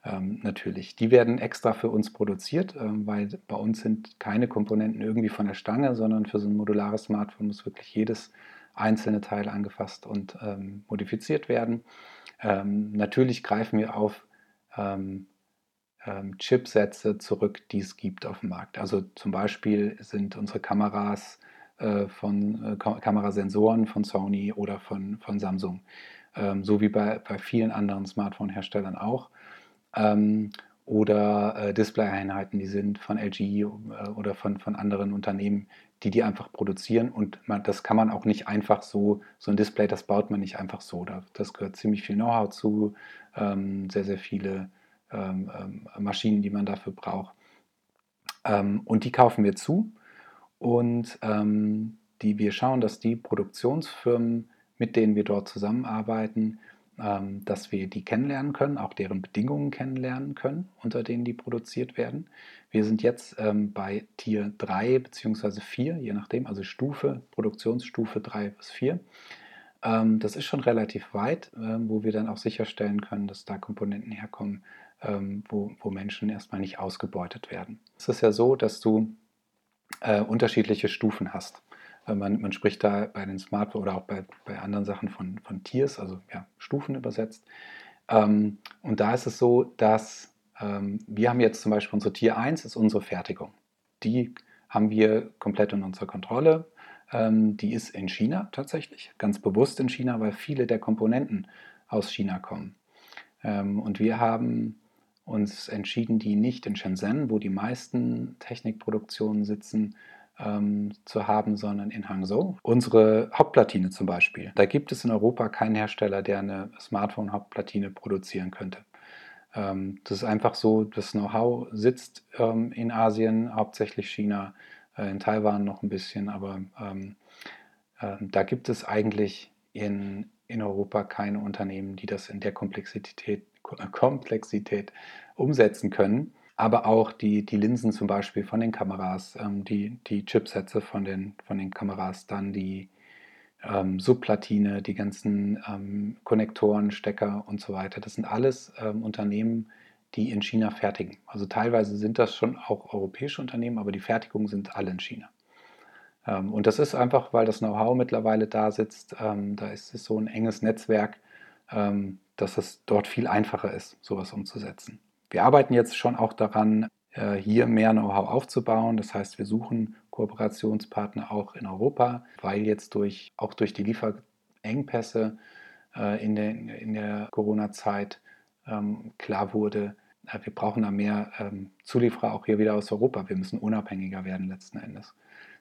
Ähm, natürlich. Die werden extra für uns produziert, äh, weil bei uns sind keine Komponenten irgendwie von der Stange, sondern für so ein modulares Smartphone muss wirklich jedes einzelne Teile angefasst und ähm, modifiziert werden. Ähm, natürlich greifen wir auf ähm, ähm, Chipsätze zurück, die es gibt auf dem Markt. Also zum Beispiel sind unsere Kameras von äh, Kamerasensoren von Sony oder von, von Samsung, ähm, so wie bei, bei vielen anderen Smartphone-Herstellern auch. Ähm, oder äh, Display-Einheiten, die sind von LG äh, oder von, von anderen Unternehmen, die die einfach produzieren und man, das kann man auch nicht einfach so, so ein Display, das baut man nicht einfach so. Das gehört ziemlich viel Know-how zu, ähm, sehr, sehr viele Maschinen, die man dafür braucht. Und die kaufen wir zu und ähm, die, wir schauen, dass die Produktionsfirmen, mit denen wir dort zusammenarbeiten, ähm, dass wir die kennenlernen können, auch deren Bedingungen kennenlernen können, unter denen die produziert werden. Wir sind jetzt ähm, bei Tier 3 bzw. 4, je nachdem, also Stufe, Produktionsstufe 3 bis 4. Ähm, das ist schon relativ weit, ähm, wo wir dann auch sicherstellen können, dass da Komponenten herkommen, ähm, wo, wo Menschen erstmal nicht ausgebeutet werden. Es ist ja so, dass du äh, unterschiedliche Stufen hast. Man, man, spricht da bei den Smartphones oder auch bei, bei anderen Sachen von, von Tiers, also ja, Stufen übersetzt. Ähm, und da ist es so, dass ähm, wir haben jetzt zum Beispiel unsere Tier 1 ist unsere Fertigung. Die haben wir komplett in unserer Kontrolle. Ähm, die ist in China tatsächlich, ganz bewusst in China, weil viele der Komponenten aus China kommen. Ähm, und wir haben uns entschieden, die nicht in Shenzhen, wo die meisten Technikproduktionen sitzen, ähm, zu haben, sondern in Hangzhou. Unsere Hauptplatine zum Beispiel. Da gibt es in Europa keinen Hersteller, der eine Smartphone-Hauptplatine produzieren könnte. Ähm, das ist einfach so, das Know-how sitzt ähm, in Asien, hauptsächlich China, äh, in Taiwan noch ein bisschen, aber äh, da gibt es eigentlich in, in Europa keine Unternehmen, die das in der Komplexität, Komplexität umsetzen können. Aber auch die, die Linsen zum Beispiel von den Kameras, ähm, die, die Chipsätze von den, von den Kameras, dann die ähm, Subplatine, die ganzen ähm, Konnektoren, Stecker und so weiter. Das sind alles ähm, Unternehmen, die in China fertigen. Also teilweise sind das schon auch europäische Unternehmen, aber die Fertigungen sind alle in China. Ähm, und das ist einfach, weil das Know-how mittlerweile da sitzt. Ähm, da ist es so ein enges Netzwerk, dass es dort viel einfacher ist, sowas umzusetzen. Wir arbeiten jetzt schon auch daran, äh, hier mehr Know-how aufzubauen. Das heißt, wir suchen Kooperationspartner auch in Europa, weil jetzt durch, auch durch die Lieferengpässe äh, in, den, in der Corona-Zeit klar wurde, wir brauchen da mehr Zulieferer auch hier wieder aus Europa. Wir müssen unabhängiger werden letzten Endes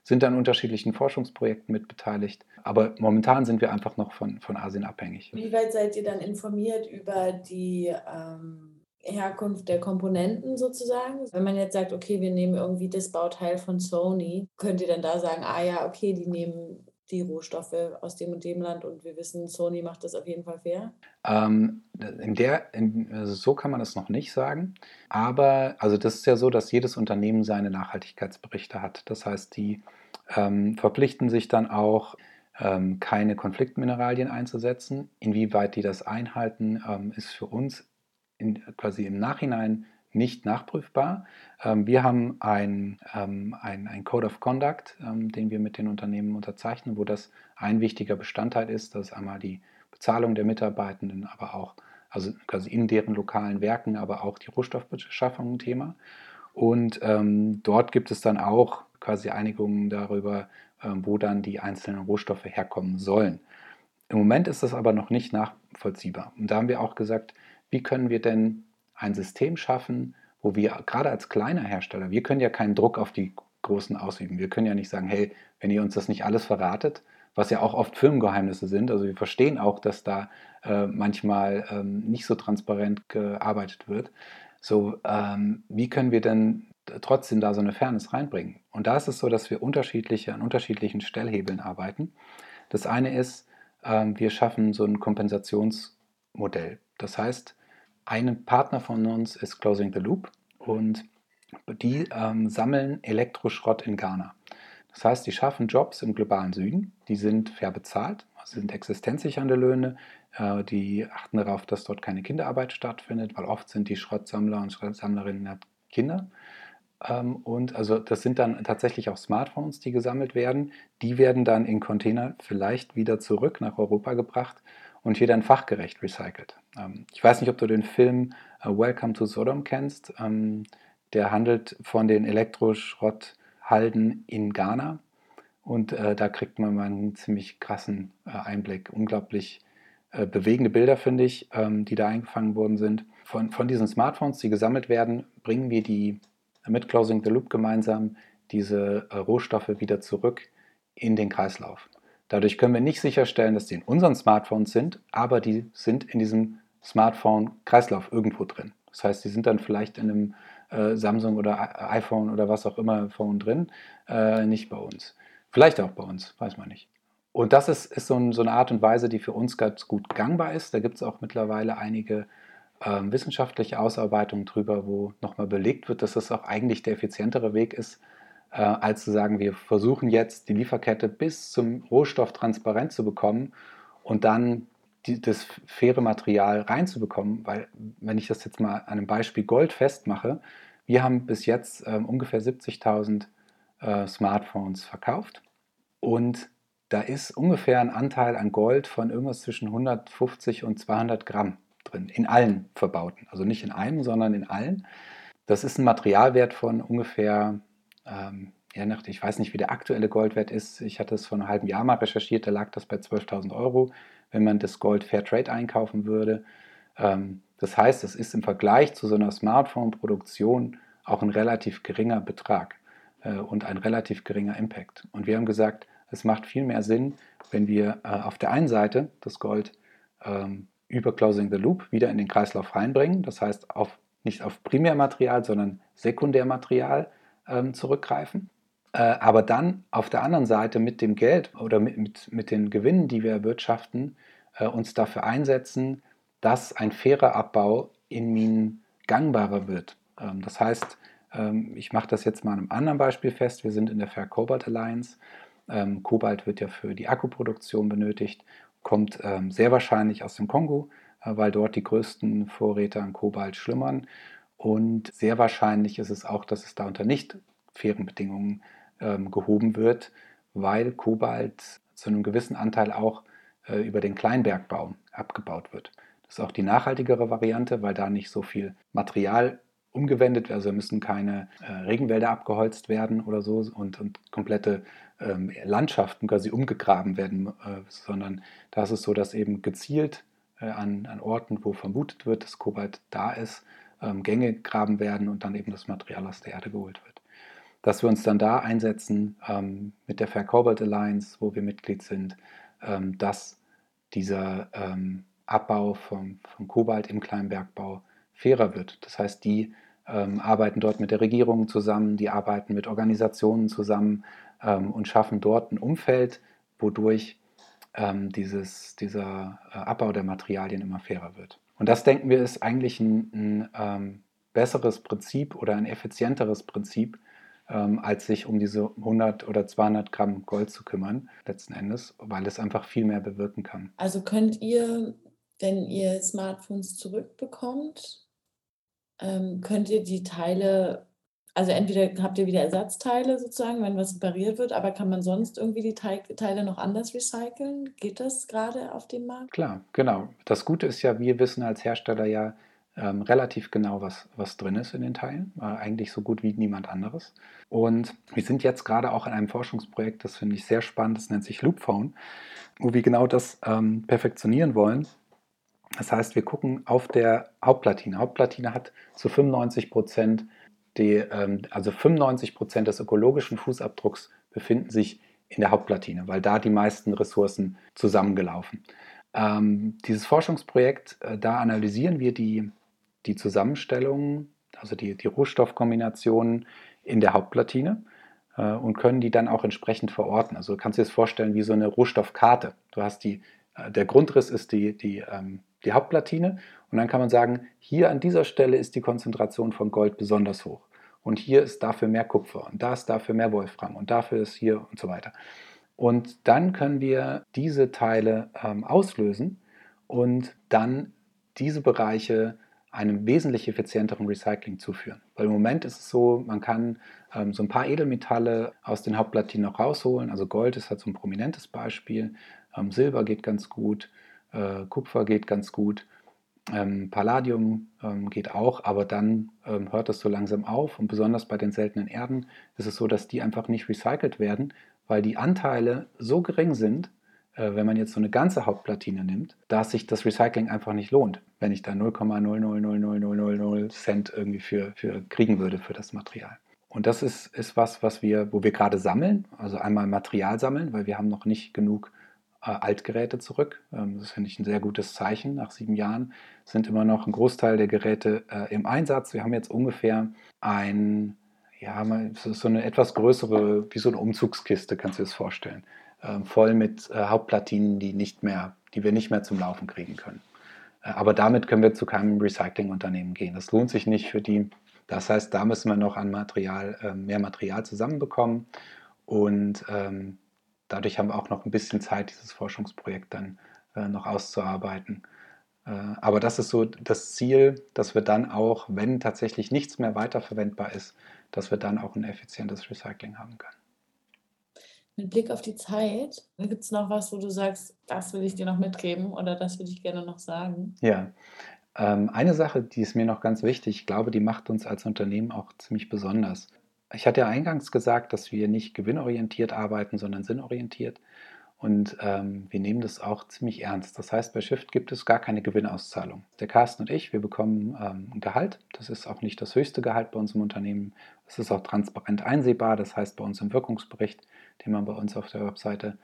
sind an unterschiedlichen Forschungsprojekten mitbeteiligt. Aber momentan sind wir einfach noch von, von Asien abhängig. Wie weit seid ihr dann informiert über die ähm, Herkunft der Komponenten sozusagen? Wenn man jetzt sagt, okay, wir nehmen irgendwie das Bauteil von Sony, könnt ihr dann da sagen, ah ja, okay, die nehmen die Rohstoffe aus dem und dem Land und wir wissen, Sony macht das auf jeden Fall fair? Ähm, in der, in, also so kann man das noch nicht sagen. Aber also das ist ja so, dass jedes Unternehmen seine Nachhaltigkeitsberichte hat. Das heißt, die ähm, verpflichten sich dann auch, ähm, keine Konfliktmineralien einzusetzen. Inwieweit die das einhalten, ähm, ist für uns in, quasi im Nachhinein nicht nachprüfbar. Ähm, wir haben ein, ähm, ein, Code of Conduct, ähm, den wir mit den Unternehmen unterzeichnen, wo das ein wichtiger Bestandteil ist. Das ist einmal die Bezahlung der Mitarbeitenden, aber auch also quasi in deren lokalen Werken, aber auch die Rohstoffbeschaffung ein Thema. Und ähm, dort gibt es dann auch quasi Einigungen darüber, äh, wo dann die einzelnen Rohstoffe herkommen sollen. Im Moment ist das aber noch nicht nachvollziehbar. Und da haben wir auch gesagt, wie können wir denn ein System schaffen, wo wir gerade als kleiner Hersteller, wir können ja keinen Druck auf die Großen ausüben. Wir können ja nicht sagen, hey, wenn ihr uns das nicht alles verratet, was ja auch oft Firmengeheimnisse sind. Also wir verstehen auch, dass da äh, manchmal ähm, nicht so transparent gearbeitet wird. So, ähm, wie können wir denn trotzdem da so eine Fairness reinbringen? Und da ist es so, dass wir unterschiedliche, an unterschiedlichen Stellhebeln arbeiten. Das eine ist, ähm, wir schaffen so ein Kompensationsmodell. Das heißt, ein Partner von uns ist Closing the Loop und die ähm, sammeln Elektroschrott in Ghana. Das heißt, die schaffen Jobs im globalen Süden, die sind fair bezahlt, also sind existenzsichernde Löhne, äh, die achten darauf, dass dort keine Kinderarbeit stattfindet, weil oft sind die Schrottsammler und Schrottsammlerinnen Kinder. Ähm, und also das sind dann tatsächlich auch Smartphones, die gesammelt werden. Die werden dann in Container vielleicht wieder zurück nach Europa gebracht und hier dann fachgerecht recycelt. Ähm, ich weiß nicht, ob du den Film äh, Welcome to Sodom kennst. Ähm, der handelt von den Elektroschrotthalden in Ghana. Und äh, da kriegt man mal einen ziemlich krassen äh, Einblick. Unglaublich bewegende Bilder, finde ich, ähm, die da eingefangen worden sind. Von, von diesen Smartphones, die gesammelt werden, bringen wir die mit Closing the Loop gemeinsam diese Rohstoffe wieder zurück in den Kreislauf. Dadurch können wir nicht sicherstellen, dass die in unseren Smartphones sind, aber die sind in diesem Smartphone-Kreislauf irgendwo drin. Das heißt, die sind dann vielleicht in einem äh, Samsung oder iPhone oder was auch immer Phone drin, äh, nicht bei uns. Vielleicht auch bei uns, weiß man nicht. Und das ist, ist so, ein, so, eine Art und Weise, die für uns ganz gut gangbar ist. Da gibt es auch mittlerweile einige äh, wissenschaftliche Ausarbeitungen drüber, wo nochmal belegt wird, dass das auch eigentlich der effizientere Weg ist, äh, als zu sagen, wir versuchen jetzt die Lieferkette bis zum Rohstoff transparent zu bekommen und dann die, das faire Material reinzubekommen, weil wenn ich das jetzt mal an einem Beispiel Gold festmache, wir haben bis jetzt äh, ungefähr 70.000 äh, Smartphones verkauft und da ist ungefähr ein Anteil an Gold von irgendwas zwischen 150 und 200 Gramm drin, in allen Verbauten, also nicht in einem, sondern in allen. Das ist ein Materialwert von ungefähr ähm, ja, ich weiß nicht, wie der aktuelle Goldwert ist. Ich hatte es vor einem halben Jahr mal recherchiert, da lag das bei 12.000 Euro, wenn man das Gold Fairtrade einkaufen würde. Ähm, das heißt, es ist im Vergleich zu so einer Smartphone-Produktion auch ein relativ geringer Betrag äh, und ein relativ geringer Impact. Und wir haben gesagt, es macht viel mehr Sinn, wenn wir äh, auf der einen Seite das Gold ähm, über Closing the Loop wieder in den Kreislauf reinbringen. Das heißt, auf, nicht auf Primärmaterial, sondern Sekundärmaterial ähm, zurückgreifen. Äh, aber dann auf der anderen Seite mit dem Geld oder mit, mit, mit den Gewinnen, die wir erwirtschaften, äh, uns dafür einsetzen, dass ein fairer Abbau in Minen gangbarer wird. Ähm, das heißt, ähm, ich mache das jetzt mal an einem anderen Beispiel fest. Wir sind in der Fair Cobalt Alliance. Ähm, Kobalt wird ja für die Akkuproduktion benötigt, kommt sehr wahrscheinlich aus dem Kongo, äh, weil dort die größten Vorräte an Kobalt schlummern. Und sehr wahrscheinlich ist es auch, dass es da unter nicht fairen Bedingungen ähm, gehoben wird, weil Kobalt zu einem gewissen Anteil auch äh, über den Kleinbergbau abgebaut wird. Das ist auch die nachhaltigere Variante, weil da nicht so viel Material umgewendet, also müssen keine äh, Regenwälder abgeholzt werden oder so und, und komplette ähm, Landschaften quasi umgegraben werden, äh, sondern da ist es so, dass eben gezielt äh, an, an Orten, wo vermutet wird, dass Kobalt da ist, ähm, Gänge graben werden und dann eben das Material aus der Erde geholt wird. Dass wir uns dann da einsetzen ähm, mit der Fair Cobalt Alliance, wo wir Mitglied sind, ähm, dass dieser ähm, Abbau vom, vom Kobalt im Kleinbergbau fairer wird. Das heißt, die ähm, arbeiten dort mit der Regierung zusammen, die arbeiten mit Organisationen zusammen ähm, und schaffen dort ein Umfeld, wodurch ähm, dieses, dieser äh, Abbau der Materialien immer fairer wird. Und das denken wir ist eigentlich ein, ein besseres Prinzip oder ein effizienteres Prinzip, ähm, als sich um diese 100 oder 200 Gramm Gold zu kümmern, letzten Endes, weil es einfach viel mehr bewirken kann. Also könnt ihr, wenn ihr Smartphones zurückbekommt, ähm, könnt ihr die Teile, also entweder habt ihr wieder Ersatzteile sozusagen, wenn was repariert wird, aber kann man sonst irgendwie die Teile noch anders recyceln? Geht das gerade auf dem Markt? Klar, genau. Das Gute ist ja, wir wissen als Hersteller ja ähm, relativ genau, was, was drin ist in den Teilen. Äh, eigentlich so gut wie niemand anderes. Und wir sind jetzt gerade auch in einem Forschungsprojekt, das finde ich sehr spannend, das nennt sich Loopphone, wo wir genau das ähm, perfektionieren wollen das heißt, wir gucken auf der Hauptplatine. Hauptplatine hat zu 95 Prozent, ähm, also 95 Prozent des ökologischen Fußabdrucks befinden sich in der Hauptplatine, weil da die meisten Ressourcen zusammengelaufen. Ähm, dieses Forschungsprojekt, äh, da analysieren wir die, die Zusammenstellungen, also die, die Rohstoffkombinationen in der Hauptplatine äh, und können die dann auch entsprechend verorten. Also du kannst dir das vorstellen wie so eine Rohstoffkarte. Du hast die, äh, der Grundriss ist die, die ähm, die Hauptplatine. Und dann kann man sagen, hier an dieser Stelle ist die Konzentration von Gold besonders hoch. Und hier ist dafür mehr Kupfer und da ist dafür mehr Wolfram und dafür ist hier und so weiter. Und dann können wir diese Teile ähm, auslösen und dann diese Bereiche einem wesentlich effizienteren Recycling zuführen. Weil im Moment ist es so, man kann ähm, so ein paar Edelmetalle aus den Hauptplatinen noch rausholen. Also Gold ist halt so ein prominentes Beispiel. Ähm, Silber geht ganz gut. Äh, Kupfer geht ganz gut. Ähm, Palladium ähm, geht auch, aber dann ähm, hört das so langsam auf. Und besonders bei den seltenen Erden ist es so, dass die einfach nicht recycelt werden, weil die Anteile so gering sind, wenn man jetzt so eine ganze Hauptplatine nimmt, dass sich das Recycling einfach nicht lohnt, wenn ich da 0,0000000 Cent irgendwie für, für kriegen würde für das Material. Und das ist, ist was, was wir, wo wir gerade sammeln, also einmal Material sammeln, weil wir haben noch nicht genug äh, Altgeräte zurück. Ähm, das finde ich ein sehr gutes Zeichen. Nach sieben Jahren sind immer noch ein Großteil der Geräte äh, im Einsatz. Wir haben jetzt ungefähr ein, ja, so eine etwas größere, wie so eine Umzugskiste, kannst du dir das vorstellen. Ähm, voll mit äh, Hauptplatinen, die, nicht mehr, die wir nicht mehr zum Laufen kriegen können. aber damit können wir zu keinem Recyclingunternehmen gehen. Das lohnt sich nicht für die. Das heißt, da müssen wir noch an Material, mehr Material zusammenbekommen. Und ähm, dadurch haben wir auch noch ein bisschen Zeit, dieses Forschungsprojekt dann äh, noch auszuarbeiten. Äh, aber das ist so das Ziel, dass wir dann auch, wenn tatsächlich nichts mehr weiterverwendbar ist, dass wir dann auch ein effizientes Recycling haben können. Mit Blick auf die Zeit, gibt es noch was, wo du sagst, das will ich dir noch mitgeben oder das will ich gerne noch sagen? Ja, ähm, eine Sache, die ist mir noch ganz wichtig, ich glaube, die macht uns als Unternehmen auch ziemlich besonders. Ich hatte ja eingangs gesagt, dass wir nicht gewinnorientiert arbeiten, sondern sinnorientiert. Und ähm, wir nehmen das auch ziemlich ernst. Das heißt, bei Shift gibt es gar keine Gewinnauszahlung. Der Carsten und ich, wir bekommen ähm, ein Gehalt. Das ist auch nicht das höchste Gehalt bei uns im Unternehmen. Es ist auch transparent einsehbar. Das heißt, bei uns im Wirkungsbericht, den man bei uns auf der Webseite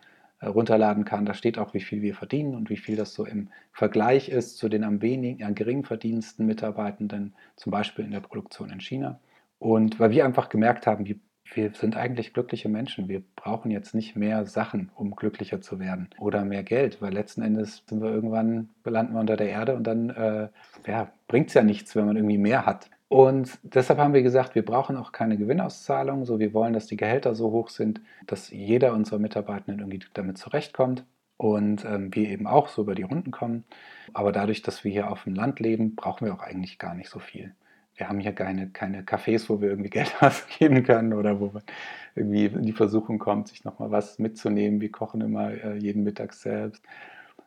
äh, runterladen kann. Da steht auch, wie viel wir verdienen und wie viel das so im Vergleich ist zu den am wenigen, an gering verdiensten Mitarbeitenden, zum Beispiel in der Produktion in China. Und weil wir einfach gemerkt haben, wir, wir sind eigentlich glückliche Menschen. Wir brauchen jetzt nicht mehr Sachen, um glücklicher zu werden oder mehr Geld, weil letzten Endes sind wir irgendwann, landen wir unter der Erde und dann äh, ja, bringt es ja nichts, wenn man irgendwie mehr hat. Und deshalb haben wir gesagt, wir brauchen auch keine Gewinnauszahlung. So, wir wollen, dass die Gehälter so hoch sind, dass jeder unserer Mitarbeitenden irgendwie damit zurechtkommt und ähm, wir eben auch so über die Runden kommen. Aber dadurch, dass wir hier auf dem Land leben, brauchen wir auch eigentlich gar nicht so viel. Wir haben hier keine, keine Cafés, wo wir irgendwie Geld ausgeben können oder wo man irgendwie in die Versuchung kommt, sich nochmal was mitzunehmen. Wir kochen immer äh, jeden Mittag selbst.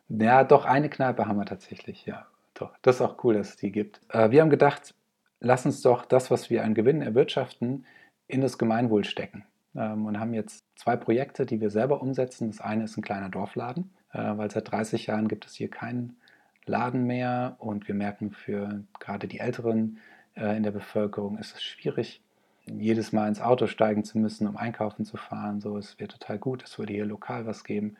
Ja, doch, eine Kneipe haben wir tatsächlich, ja. Doch, das ist auch cool, dass es die gibt. Äh, wir haben gedacht, lass uns doch das, was wir an Gewinn erwirtschaften, in das Gemeinwohl stecken. Ähm, und haben jetzt zwei Projekte, die wir selber umsetzen. Das eine ist ein kleiner Dorfladen, äh, weil seit 30 Jahren gibt es hier keinen Laden mehr und wir merken für gerade die Älteren in der Bevölkerung ist es schwierig, jedes Mal ins Auto steigen zu müssen, um einkaufen zu fahren. So, es wäre total gut, es würde hier lokal was geben.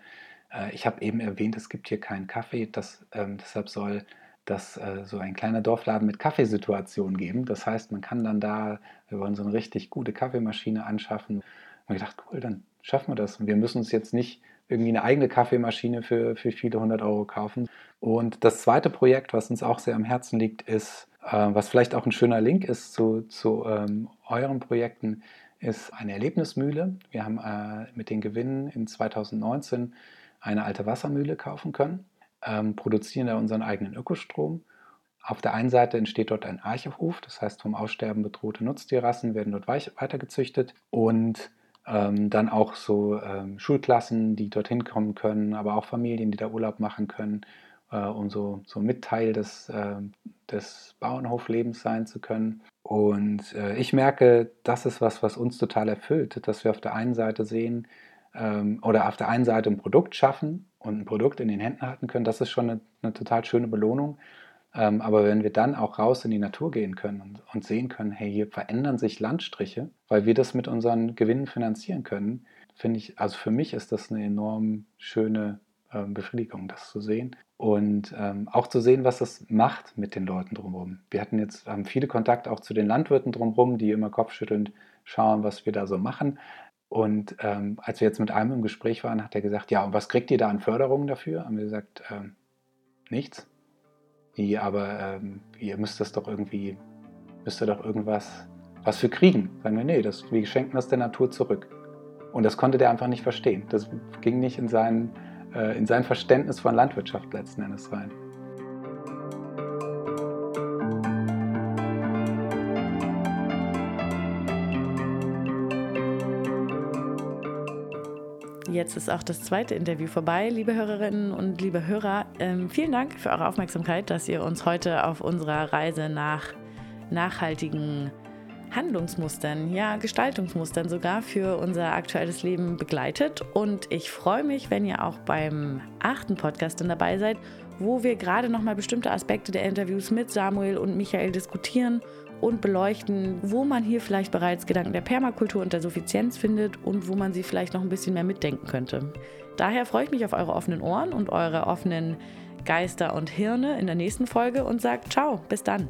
Äh, ich habe eben erwähnt, es gibt hier keinen Kaffee, das, ähm, deshalb soll das äh, so ein kleiner Dorfladen mit Kaffeesituation geben. Das heißt, man kann dann da, wir wollen so eine richtig gute Kaffeemaschine anschaffen. Und ich gedacht, cool, dann schaffen wir das. Und wir müssen uns jetzt nicht irgendwie eine eigene Kaffeemaschine für, für viele hundert Euro kaufen. Und das zweite Projekt, was uns auch sehr am Herzen liegt, ist, äh, was vielleicht auch ein schöner Link ist zu, zu ähm, euren Projekten, ist eine Erlebnismühle. Wir haben äh, mit den Gewinnen in 2019 eine alte Wassermühle kaufen können ähm, produzieren da unseren eigenen Ökostrom. Auf der einen Seite entsteht dort ein Archehof, das heißt vom Aussterben bedrohte Nutztierrassen werden dort weitergezüchtet und ähm, dann auch so ähm, Schulklassen, die dorthin kommen können, aber auch Familien, die da Urlaub machen können, äh, um so, so Mitteil des, äh, des Bauernhoflebens sein zu können. Und äh, ich merke, das ist was, was uns total erfüllt, dass wir auf der einen Seite sehen ähm, oder auf der einen Seite ein Produkt schaffen, und ein Produkt in den Händen halten können, das ist schon eine, eine total schöne Belohnung. Ähm, aber wenn wir dann auch raus in die Natur gehen können und, und, sehen können, hey, hier verändern sich Landstriche, weil wir das mit unseren Gewinnen finanzieren können, finde ich, also für mich ist das eine enorm schöne Befriedigung, das zu sehen. Und ähm, auch zu sehen, was das macht mit den Leuten drumherum. Wir hatten jetzt haben viele Kontakte auch zu den Landwirten drumherum, die immer kopfschüttelnd schauen, was wir da so machen. Und ähm, als wir jetzt mit einem im Gespräch waren, hat er gesagt, ja, und was kriegt ihr da an Förderungen dafür? Haben wir gesagt, ähm, nichts. Ja, aber ähm, ihr müsst das doch irgendwie, müsst ihr doch irgendwas was für kriegen. Sagen wir, nee, das, wir schenken das der Natur zurück. Und das konnte der einfach nicht verstehen. Das ging nicht in sein, äh, in sein Verständnis von Landwirtschaft letzten Endes rein. Jetzt ist auch das zweite Interview vorbei, liebe Hörerinnen und liebe Hörer. Ähm, vielen Dank für eure Aufmerksamkeit, dass ihr uns heute auf unserer Reise nach nachhaltigen Handlungsmustern, ja Gestaltungsmustern sogar für unser aktuelles Leben begleitet. Und ich freue mich, wenn ihr auch beim achten Podcast dann dabei seid, wo wir gerade nochmal bestimmte Aspekte der Interviews mit Samuel und Michael diskutieren und beleuchten, wo man hier vielleicht bereits Gedanken der Permakultur und der Suffizienz findet und wo man sie vielleicht noch ein bisschen mehr mitdenken könnte. Daher freue ich mich auf eure offenen Ohren und eure offenen Geister und Hirne in der nächsten Folge und sage ciao, bis dann.